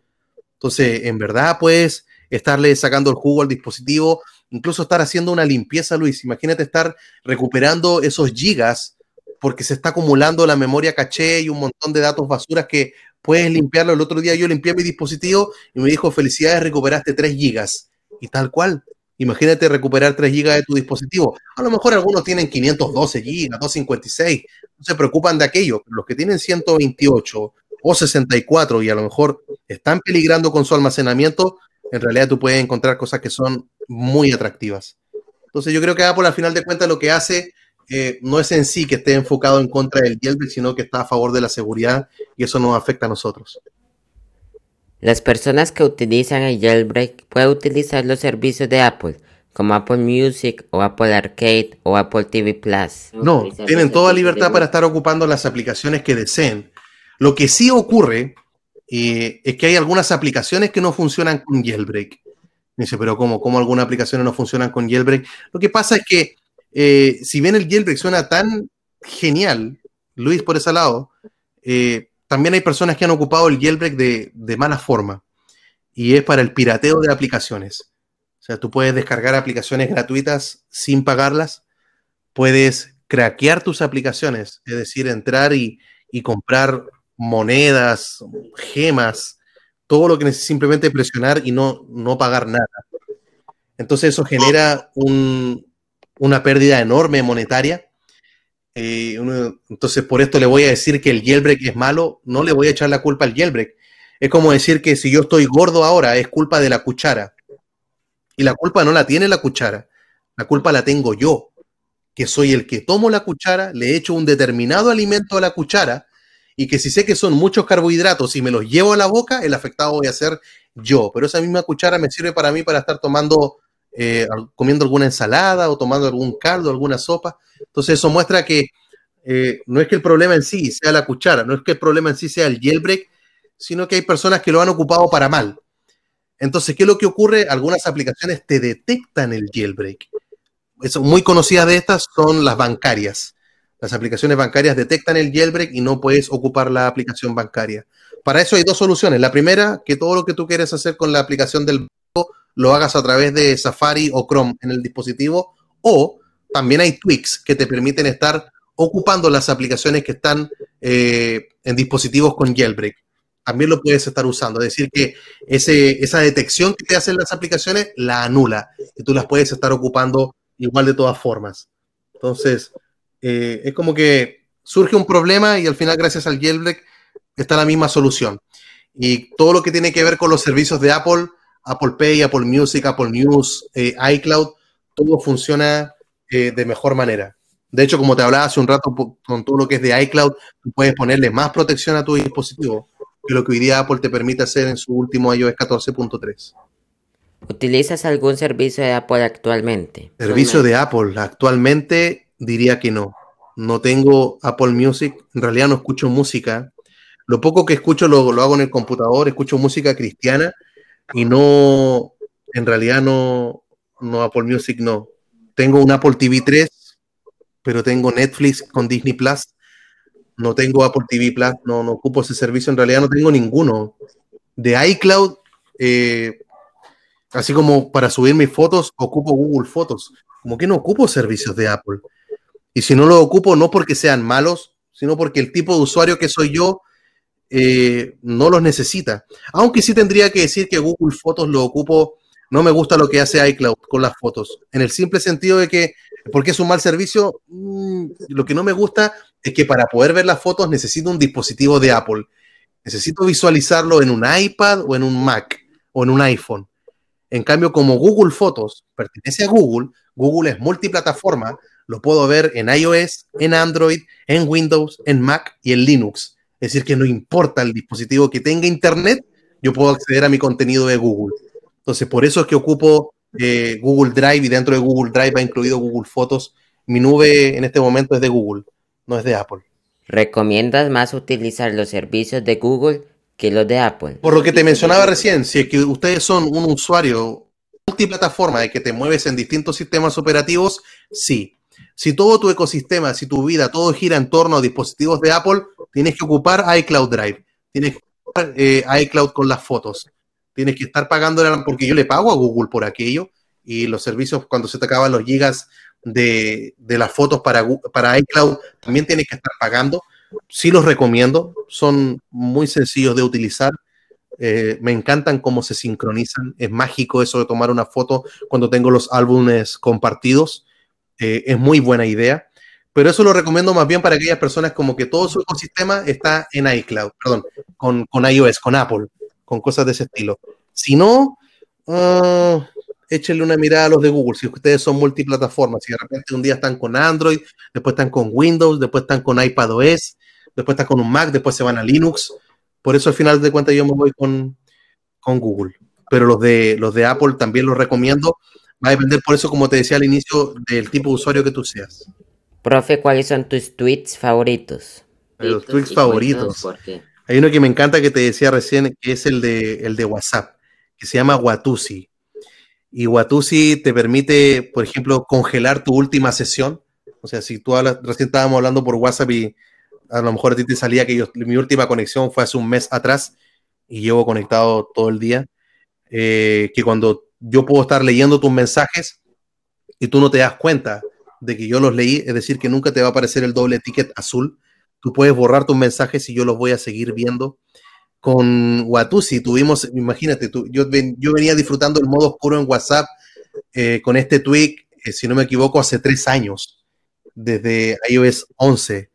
[SPEAKER 2] Entonces, en verdad puedes estarle sacando el jugo al dispositivo, incluso estar haciendo una limpieza, Luis. Imagínate estar recuperando esos gigas porque se está acumulando la memoria caché y un montón de datos basuras que puedes limpiarlo. El otro día yo limpié mi dispositivo y me dijo, felicidades, recuperaste 3 gigas. Y tal cual. Imagínate recuperar 3 gigas de tu dispositivo. A lo mejor algunos tienen 512 gigas, 256. No se preocupan de aquello. Los que tienen 128 o 64 y a lo mejor están peligrando con su almacenamiento, en realidad tú puedes encontrar cosas que son muy atractivas. Entonces yo creo que Apple al final de cuentas lo que hace eh, no es en sí que esté enfocado en contra del jailbreak, sino que está a favor de la seguridad y eso nos afecta a nosotros.
[SPEAKER 1] Las personas que utilizan el jailbreak pueden utilizar los servicios de Apple, como Apple Music o Apple Arcade o Apple TV Plus.
[SPEAKER 2] No, tienen toda libertad para estar ocupando las aplicaciones que deseen. Lo que sí ocurre eh, es que hay algunas aplicaciones que no funcionan con jailbreak. Dice, pero ¿cómo? ¿Cómo algunas aplicaciones no funcionan con jailbreak? Lo que pasa es que eh, si bien el jailbreak suena tan genial, Luis, por ese lado, eh, también hay personas que han ocupado el jailbreak de, de, mala forma y es para el pirateo de aplicaciones. O sea, tú puedes descargar aplicaciones gratuitas sin pagarlas, puedes craquear tus aplicaciones, es decir, entrar y, y comprar monedas, gemas, todo lo que necesitas simplemente presionar y no, no pagar nada. Entonces eso genera una pérdida enorme monetaria. Eh, entonces por esto le voy a decir que el jailbreak es malo, no le voy a echar la culpa al jailbreak. Es como decir que si yo estoy gordo ahora es culpa de la cuchara. Y la culpa no la tiene la cuchara, la culpa la tengo yo, que soy el que tomo la cuchara, le echo un determinado alimento a la cuchara y que si sé que son muchos carbohidratos y me los llevo a la boca, el afectado voy a ser yo. Pero esa misma cuchara me sirve para mí para estar tomando, eh, comiendo alguna ensalada o tomando algún caldo, alguna sopa. Entonces eso muestra que eh, no es que el problema en sí sea la cuchara, no es que el problema en sí sea el jailbreak, sino que hay personas que lo han ocupado para mal. Entonces, ¿qué es lo que ocurre? Algunas aplicaciones te detectan el jailbreak. Son muy conocidas de estas son las bancarias. Las aplicaciones bancarias detectan el jailbreak y no puedes ocupar la aplicación bancaria. Para eso hay dos soluciones. La primera, que todo lo que tú quieres hacer con la aplicación del banco lo hagas a través de Safari o Chrome en el dispositivo. O también hay tweaks que te permiten estar ocupando las aplicaciones que están eh, en dispositivos con jailbreak. También lo puedes estar usando. Es decir, que esa detección que te hacen las aplicaciones la anula y tú las puedes estar ocupando igual de todas formas. Entonces, eh, es como que surge un problema y al final, gracias al jailbreak, está la misma solución. Y todo lo que tiene que ver con los servicios de Apple, Apple Pay, Apple Music, Apple News, eh, iCloud, todo funciona eh, de mejor manera. De hecho, como te hablaba hace un rato con todo lo que es de iCloud, tú puedes ponerle más protección a tu dispositivo que lo que hoy día Apple te permite hacer en su último iOS 14.3.
[SPEAKER 1] ¿Utilizas algún servicio de Apple actualmente?
[SPEAKER 2] Servicio de Apple actualmente diría que no. No tengo Apple Music, en realidad no escucho música. Lo poco que escucho lo, lo hago en el computador, escucho música cristiana y no, en realidad no, no Apple Music no. Tengo un Apple TV 3, pero tengo Netflix con Disney Plus. No tengo Apple TV Plus, no, no ocupo ese servicio, en realidad no tengo ninguno. De iCloud, eh, así como para subir mis fotos, ocupo Google Fotos. Como que no ocupo servicios de Apple. Y si no lo ocupo, no porque sean malos, sino porque el tipo de usuario que soy yo eh, no los necesita. Aunque sí tendría que decir que Google Fotos lo ocupo, no me gusta lo que hace iCloud con las fotos. En el simple sentido de que, porque es un mal servicio, mm, lo que no me gusta es que para poder ver las fotos necesito un dispositivo de Apple. Necesito visualizarlo en un iPad o en un Mac o en un iPhone. En cambio, como Google Fotos pertenece a Google, Google es multiplataforma, lo puedo ver en iOS, en Android, en Windows, en Mac y en Linux. Es decir, que no importa el dispositivo que tenga internet, yo puedo acceder a mi contenido de Google. Entonces, por eso es que ocupo eh, Google Drive y dentro de Google Drive ha incluido Google Fotos. Mi nube en este momento es de Google, no es de Apple.
[SPEAKER 1] ¿Recomiendas más utilizar los servicios de Google que los de Apple?
[SPEAKER 2] Por lo que te mencionaba recién, si es que ustedes son un usuario multiplataforma de que te mueves en distintos sistemas operativos, sí. Si todo tu ecosistema, si tu vida, todo gira en torno a dispositivos de Apple, tienes que ocupar iCloud Drive, tienes que ocupar eh, iCloud con las fotos, tienes que estar pagando, porque yo le pago a Google por aquello, y los servicios, cuando se te acaban los gigas de, las fotos para, para iCloud, también tienes que estar pagando. Sí los recomiendo, son muy sencillos de utilizar. Eh, me encantan cómo se sincronizan. Es mágico eso de tomar una foto cuando tengo los álbumes compartidos. Eh, es muy buena idea. Pero eso lo recomiendo más bien para aquellas personas como que todo su ecosistema está en iCloud, perdón, con, con iOS, con Apple, con cosas de ese estilo. Si no, uh, échenle una mirada a los de Google. Si ustedes son multiplataformas, si de repente un día están con Android, después están con Windows, después están con iPadOS, después están con un Mac, después se van a Linux. Por eso al final de cuentas yo me voy con, con Google. Pero los de, los de Apple también los recomiendo. Va a depender por eso, como te decía al inicio, del tipo de usuario que tú seas.
[SPEAKER 1] Profe, ¿cuáles son tus tweets favoritos?
[SPEAKER 2] Los tweets favoritos. Hay uno que me encanta que te decía recién, que es el de, el de WhatsApp, que se llama Watusi. Y Watusi te permite, por ejemplo, congelar tu última sesión. O sea, si tú recién estábamos hablando por WhatsApp y a lo mejor a ti te salía que mi última conexión fue hace un mes atrás y llevo conectado todo el día, eh, que cuando yo puedo estar leyendo tus mensajes y tú no te das cuenta de que yo los leí, es decir, que nunca te va a aparecer el doble ticket azul. Tú puedes borrar tus mensajes y yo los voy a seguir viendo con Watusi tuvimos, imagínate, tú, yo, venía disfrutando el modo oscuro en WhatsApp eh, con este tweak, eh, si no me equivoco, hace tres años, desde iOS 11.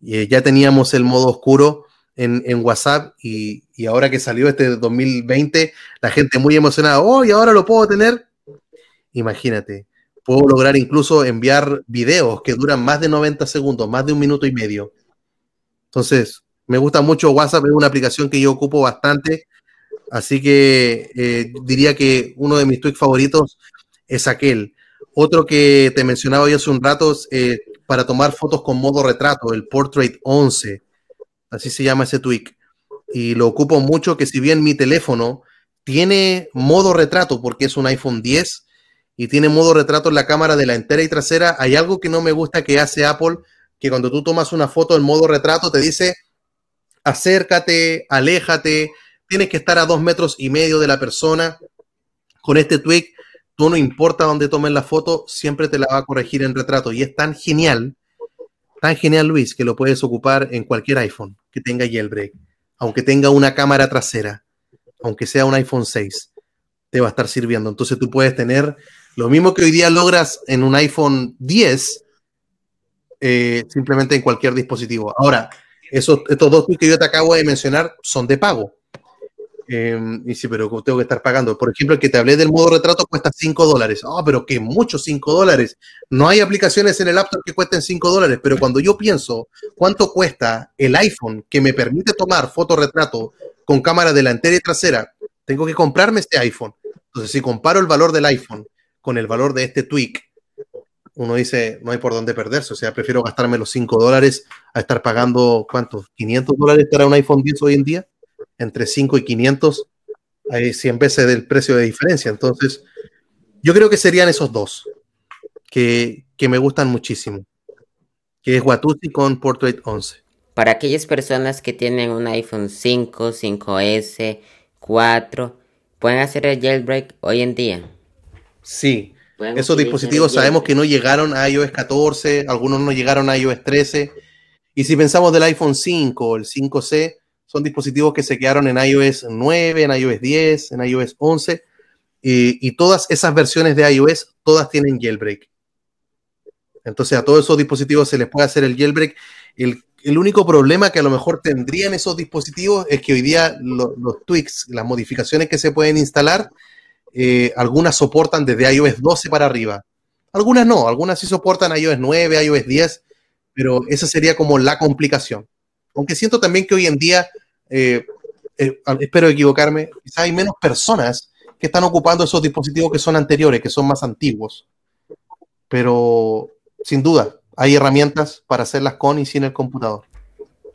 [SPEAKER 2] y eh, ya teníamos el modo oscuro en, WhatsApp y, ahora que salió este 2020, la gente muy emocionada, oh, y ahora lo puedo tener. Imagínate, puedo lograr incluso enviar videos que duran más de 90 segundos, más de un minuto y medio. Entonces, me gusta mucho WhatsApp, es una aplicación que yo ocupo bastante. Así que eh, diría que uno de mis tweets favoritos es aquel. Otro que te mencionaba yo hace un rato eh, para tomar fotos con modo retrato, el Portrait 11. Así se llama ese tweet. Y lo ocupo mucho, que si bien mi teléfono tiene modo retrato porque es un iPhone 10 y tiene modo retrato en la cámara de la entera y trasera, hay algo que no me gusta que hace Apple, que cuando tú tomas una foto en modo retrato te dice acércate, aléjate, tienes que estar a dos metros y medio de la persona. Con este tweak, tú no importa dónde tomen la foto, siempre te la va a corregir en retrato. Y es tan genial, tan genial, Luis, que lo puedes ocupar en cualquier iPhone que tenga jailbreak, aunque tenga una cámara trasera, aunque sea un iPhone 6, te va a estar sirviendo. Entonces tú puedes tener lo mismo que hoy día logras en un iPhone 10, eh, simplemente en cualquier dispositivo. Ahora, estos dos que yo te acabo de mencionar son de pago. Y sí, pero tengo que estar pagando. Por ejemplo, el que te hablé del modo retrato cuesta 5 dólares. Ah, pero que mucho 5 dólares. No hay aplicaciones en el App Store que cuesten 5 dólares, pero cuando yo pienso cuánto cuesta el iPhone que me permite tomar fotorretrato con cámara delantera y trasera, tengo que comprarme este iPhone. Entonces, si comparo el valor del iPhone con el valor de este tweak, uno dice, no hay por dónde perderse, o sea, prefiero gastarme los 5 dólares a estar pagando, ¿cuántos? ¿500 dólares para un iPhone 10 hoy en día? Entre 5 y 500, hay 100 veces del precio de diferencia. Entonces, yo creo que serían esos dos que, que me gustan muchísimo, que es Watusi con Portrait 11.
[SPEAKER 1] Para aquellas personas que tienen un iPhone 5, 5S, 4, ¿pueden hacer el jailbreak hoy en día?
[SPEAKER 2] Sí, esos dispositivos sabemos que no llegaron a iOS 14, algunos no llegaron a iOS 13. Y si pensamos del iPhone 5 el 5C, son dispositivos que se quedaron en iOS 9, en iOS 10, en iOS 11. Y, todas esas versiones de iOS, todas tienen jailbreak. Entonces a todos esos dispositivos se les puede hacer el jailbreak. El, único problema que a lo mejor tendrían esos dispositivos es que hoy día los tweaks, las modificaciones que se pueden instalar, eh, algunas soportan desde iOS 12 para arriba. Algunas no, algunas sí soportan iOS 9, iOS 10, pero esa sería como la complicación. Aunque siento también que hoy en día, eh, eh, espero equivocarme, quizás hay menos personas que están ocupando esos dispositivos que son anteriores, que son más antiguos. Pero sin duda, hay herramientas para hacerlas con y sin el computador.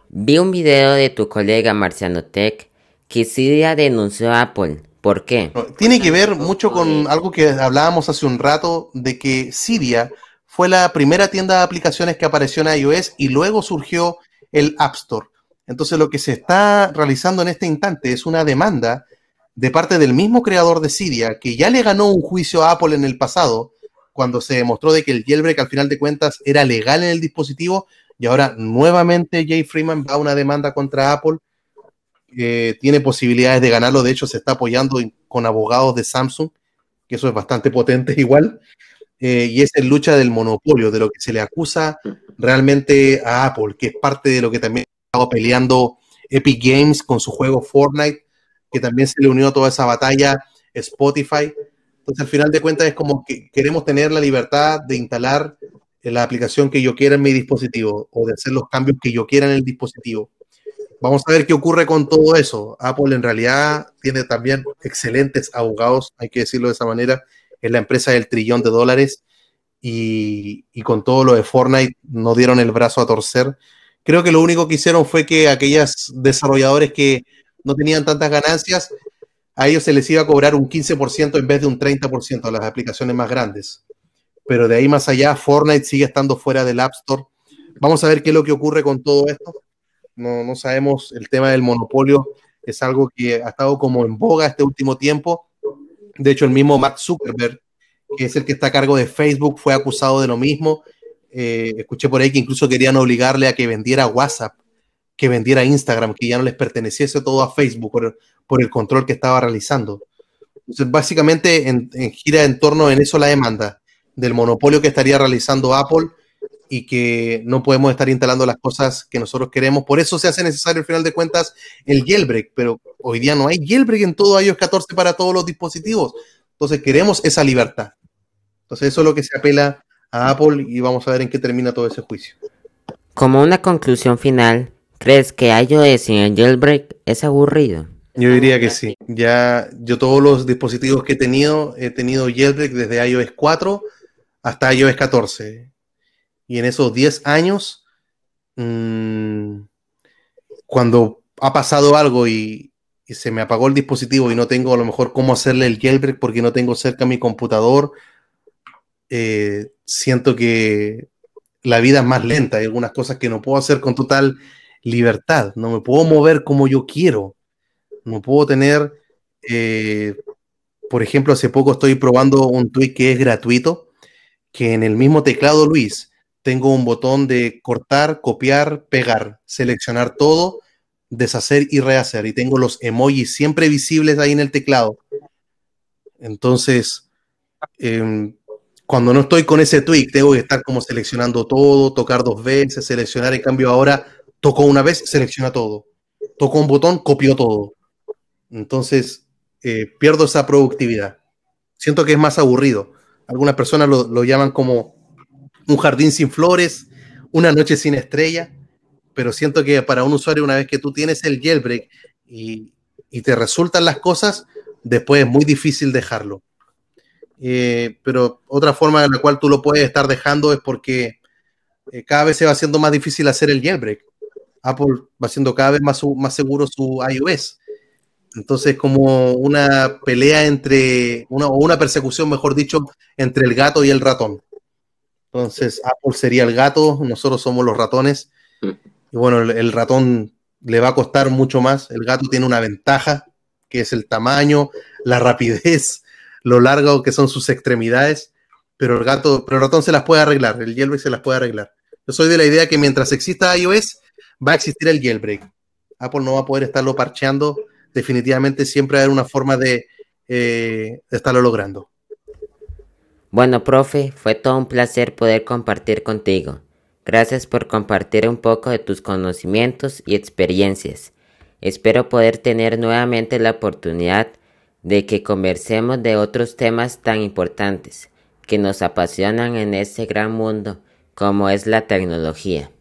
[SPEAKER 1] Vi un video de tu colega Marciano Tech que Cydia denunció a Apple. ¿Por qué?
[SPEAKER 2] Tiene que ver mucho con algo que hablábamos hace un rato de que Cydia fue la primera tienda de aplicaciones que apareció en iOS y luego surgió el App Store. Entonces lo que se está realizando en este instante es una demanda de parte del mismo creador de Cydia, que ya le ganó un juicio a Apple en el pasado, cuando se demostró de que el jailbreak al final de cuentas era legal en el dispositivo, y ahora nuevamente Jay Freeman va a una demanda contra Apple, que tiene posibilidades de ganarlo, de hecho se está apoyando con abogados de Samsung, que eso es bastante potente igual, eh, y es en lucha del monopolio, de lo que se le acusa realmente a Apple, que es parte de lo que también estado peleando Epic Games con su juego Fortnite, que también se le unió a toda esa batalla Spotify. Entonces, al final de cuentas, es como que queremos tener la libertad de instalar la aplicación que yo quiera en mi dispositivo o de hacer los cambios que yo quiera en el dispositivo. Vamos a ver qué ocurre con todo eso. Apple en realidad tiene también excelentes abogados, hay que decirlo de esa manera, es la empresa del trillón de dólares y, con todo lo de Fortnite no dieron el brazo a torcer. Creo que lo único que hicieron fue que aquellos desarrolladores que no tenían tantas ganancias, a ellos se les iba a cobrar un 15% en vez de un 30% a las aplicaciones más grandes. Pero de ahí más allá, Fortnite sigue estando fuera del App Store. Vamos a ver qué es lo que ocurre con todo esto. No, no sabemos, el tema del monopolio es algo que ha estado como en boga este último tiempo de hecho, el mismo Mark Zuckerberg, que es el que está a cargo de Facebook, fue acusado de lo mismo. Eh, escuché por ahí que incluso querían obligarle a que vendiera WhatsApp, que vendiera Instagram, que ya no les perteneciese todo a Facebook por, el control que estaba realizando. Entonces, básicamente en, gira en torno en eso la demanda del monopolio que estaría realizando Apple y que no podemos estar instalando las cosas que nosotros queremos. Por eso se hace necesario, al final de cuentas, el jailbreak, pero hoy día no hay jailbreak en todo iOS 14 para todos los dispositivos. Entonces queremos esa libertad. Entonces eso es lo que se apela a Apple y vamos a ver en qué termina todo ese juicio.
[SPEAKER 1] Como una conclusión final, ¿crees que iOS sin el jailbreak es aburrido?
[SPEAKER 2] Yo diría que sí. Ya yo todos los dispositivos que he tenido, he tenido jailbreak desde iOS 4 hasta iOS 14 y en esos 10 años, mm, cuando ha pasado algo y, se me apagó el dispositivo y no tengo a lo mejor cómo hacerle el jailbreak porque no tengo cerca mi computador, eh, siento que la vida es más lenta. Hay algunas cosas que no puedo hacer con total libertad. No me puedo mover como yo quiero. No puedo tener, eh, por ejemplo, hace poco estoy probando un tweet que es gratuito, que en el mismo teclado, Luis, tengo un botón de cortar, copiar, pegar, seleccionar todo, deshacer y rehacer. Y tengo los emojis siempre visibles ahí en el teclado. Entonces, em, cuando no estoy con ese tweak, tengo que estar como seleccionando todo, tocar dos veces, seleccionar. En cambio, ahora toco una vez, selecciona todo. Toco un botón, copio todo. Entonces, eh, pierdo esa productividad. Siento que es más aburrido. Algunas personas lo llaman como un jardín sin flores, una noche sin estrella, pero siento que para un usuario una vez que tú tienes el jailbreak y, te resultan las cosas, después es muy difícil dejarlo. Eh, pero otra forma en la cual tú lo puedes estar dejando es porque eh, cada vez se va haciendo más difícil hacer el jailbreak. Apple va haciendo cada vez más, más seguro su iOS. Entonces, como una pelea entre, una, o una persecución, mejor dicho, entre el gato y el ratón. Entonces, Apple sería el gato, nosotros somos los ratones. Y bueno, el, ratón le va a costar mucho más. El gato tiene una ventaja, que es el tamaño, la rapidez, lo largo que son sus extremidades. Pero el gato, pero el ratón se las puede arreglar, el jailbreak se las puede arreglar. Yo soy de la idea que mientras exista iOS, va a existir el jailbreak. Apple no va a poder estarlo parcheando. Definitivamente siempre va a haber una forma de, eh, de estarlo logrando.
[SPEAKER 1] Bueno, profe, fue todo un placer poder compartir contigo. Gracias por compartir un poco de tus conocimientos y experiencias. Espero poder tener nuevamente la oportunidad de que conversemos de otros temas tan importantes que nos apasionan en este gran mundo como es la tecnología.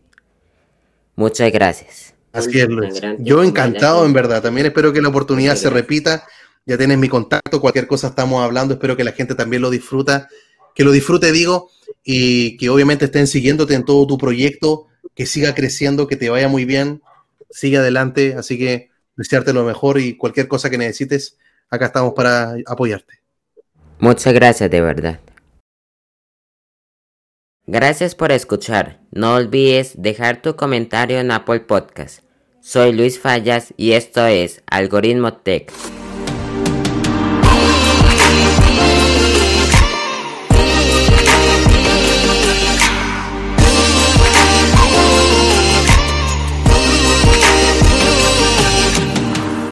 [SPEAKER 1] Muchas gracias.
[SPEAKER 2] Así es, Luis. Yo encantado, en verdad. También espero que la oportunidad se repita. Ya tienes mi contacto, cualquier cosa estamos hablando. Espero que la gente también lo disfruta, que lo disfrute, digo, y que obviamente estén siguiéndote en todo tu proyecto, que siga creciendo, que te vaya muy bien, sigue adelante. Así que desearte lo mejor y cualquier cosa que necesites, acá estamos para apoyarte.
[SPEAKER 1] Muchas gracias, de verdad. Gracias por escuchar. No olvides dejar tu comentario en Apple Podcast. Soy Luis Fallas y esto es Algoritmo Tech.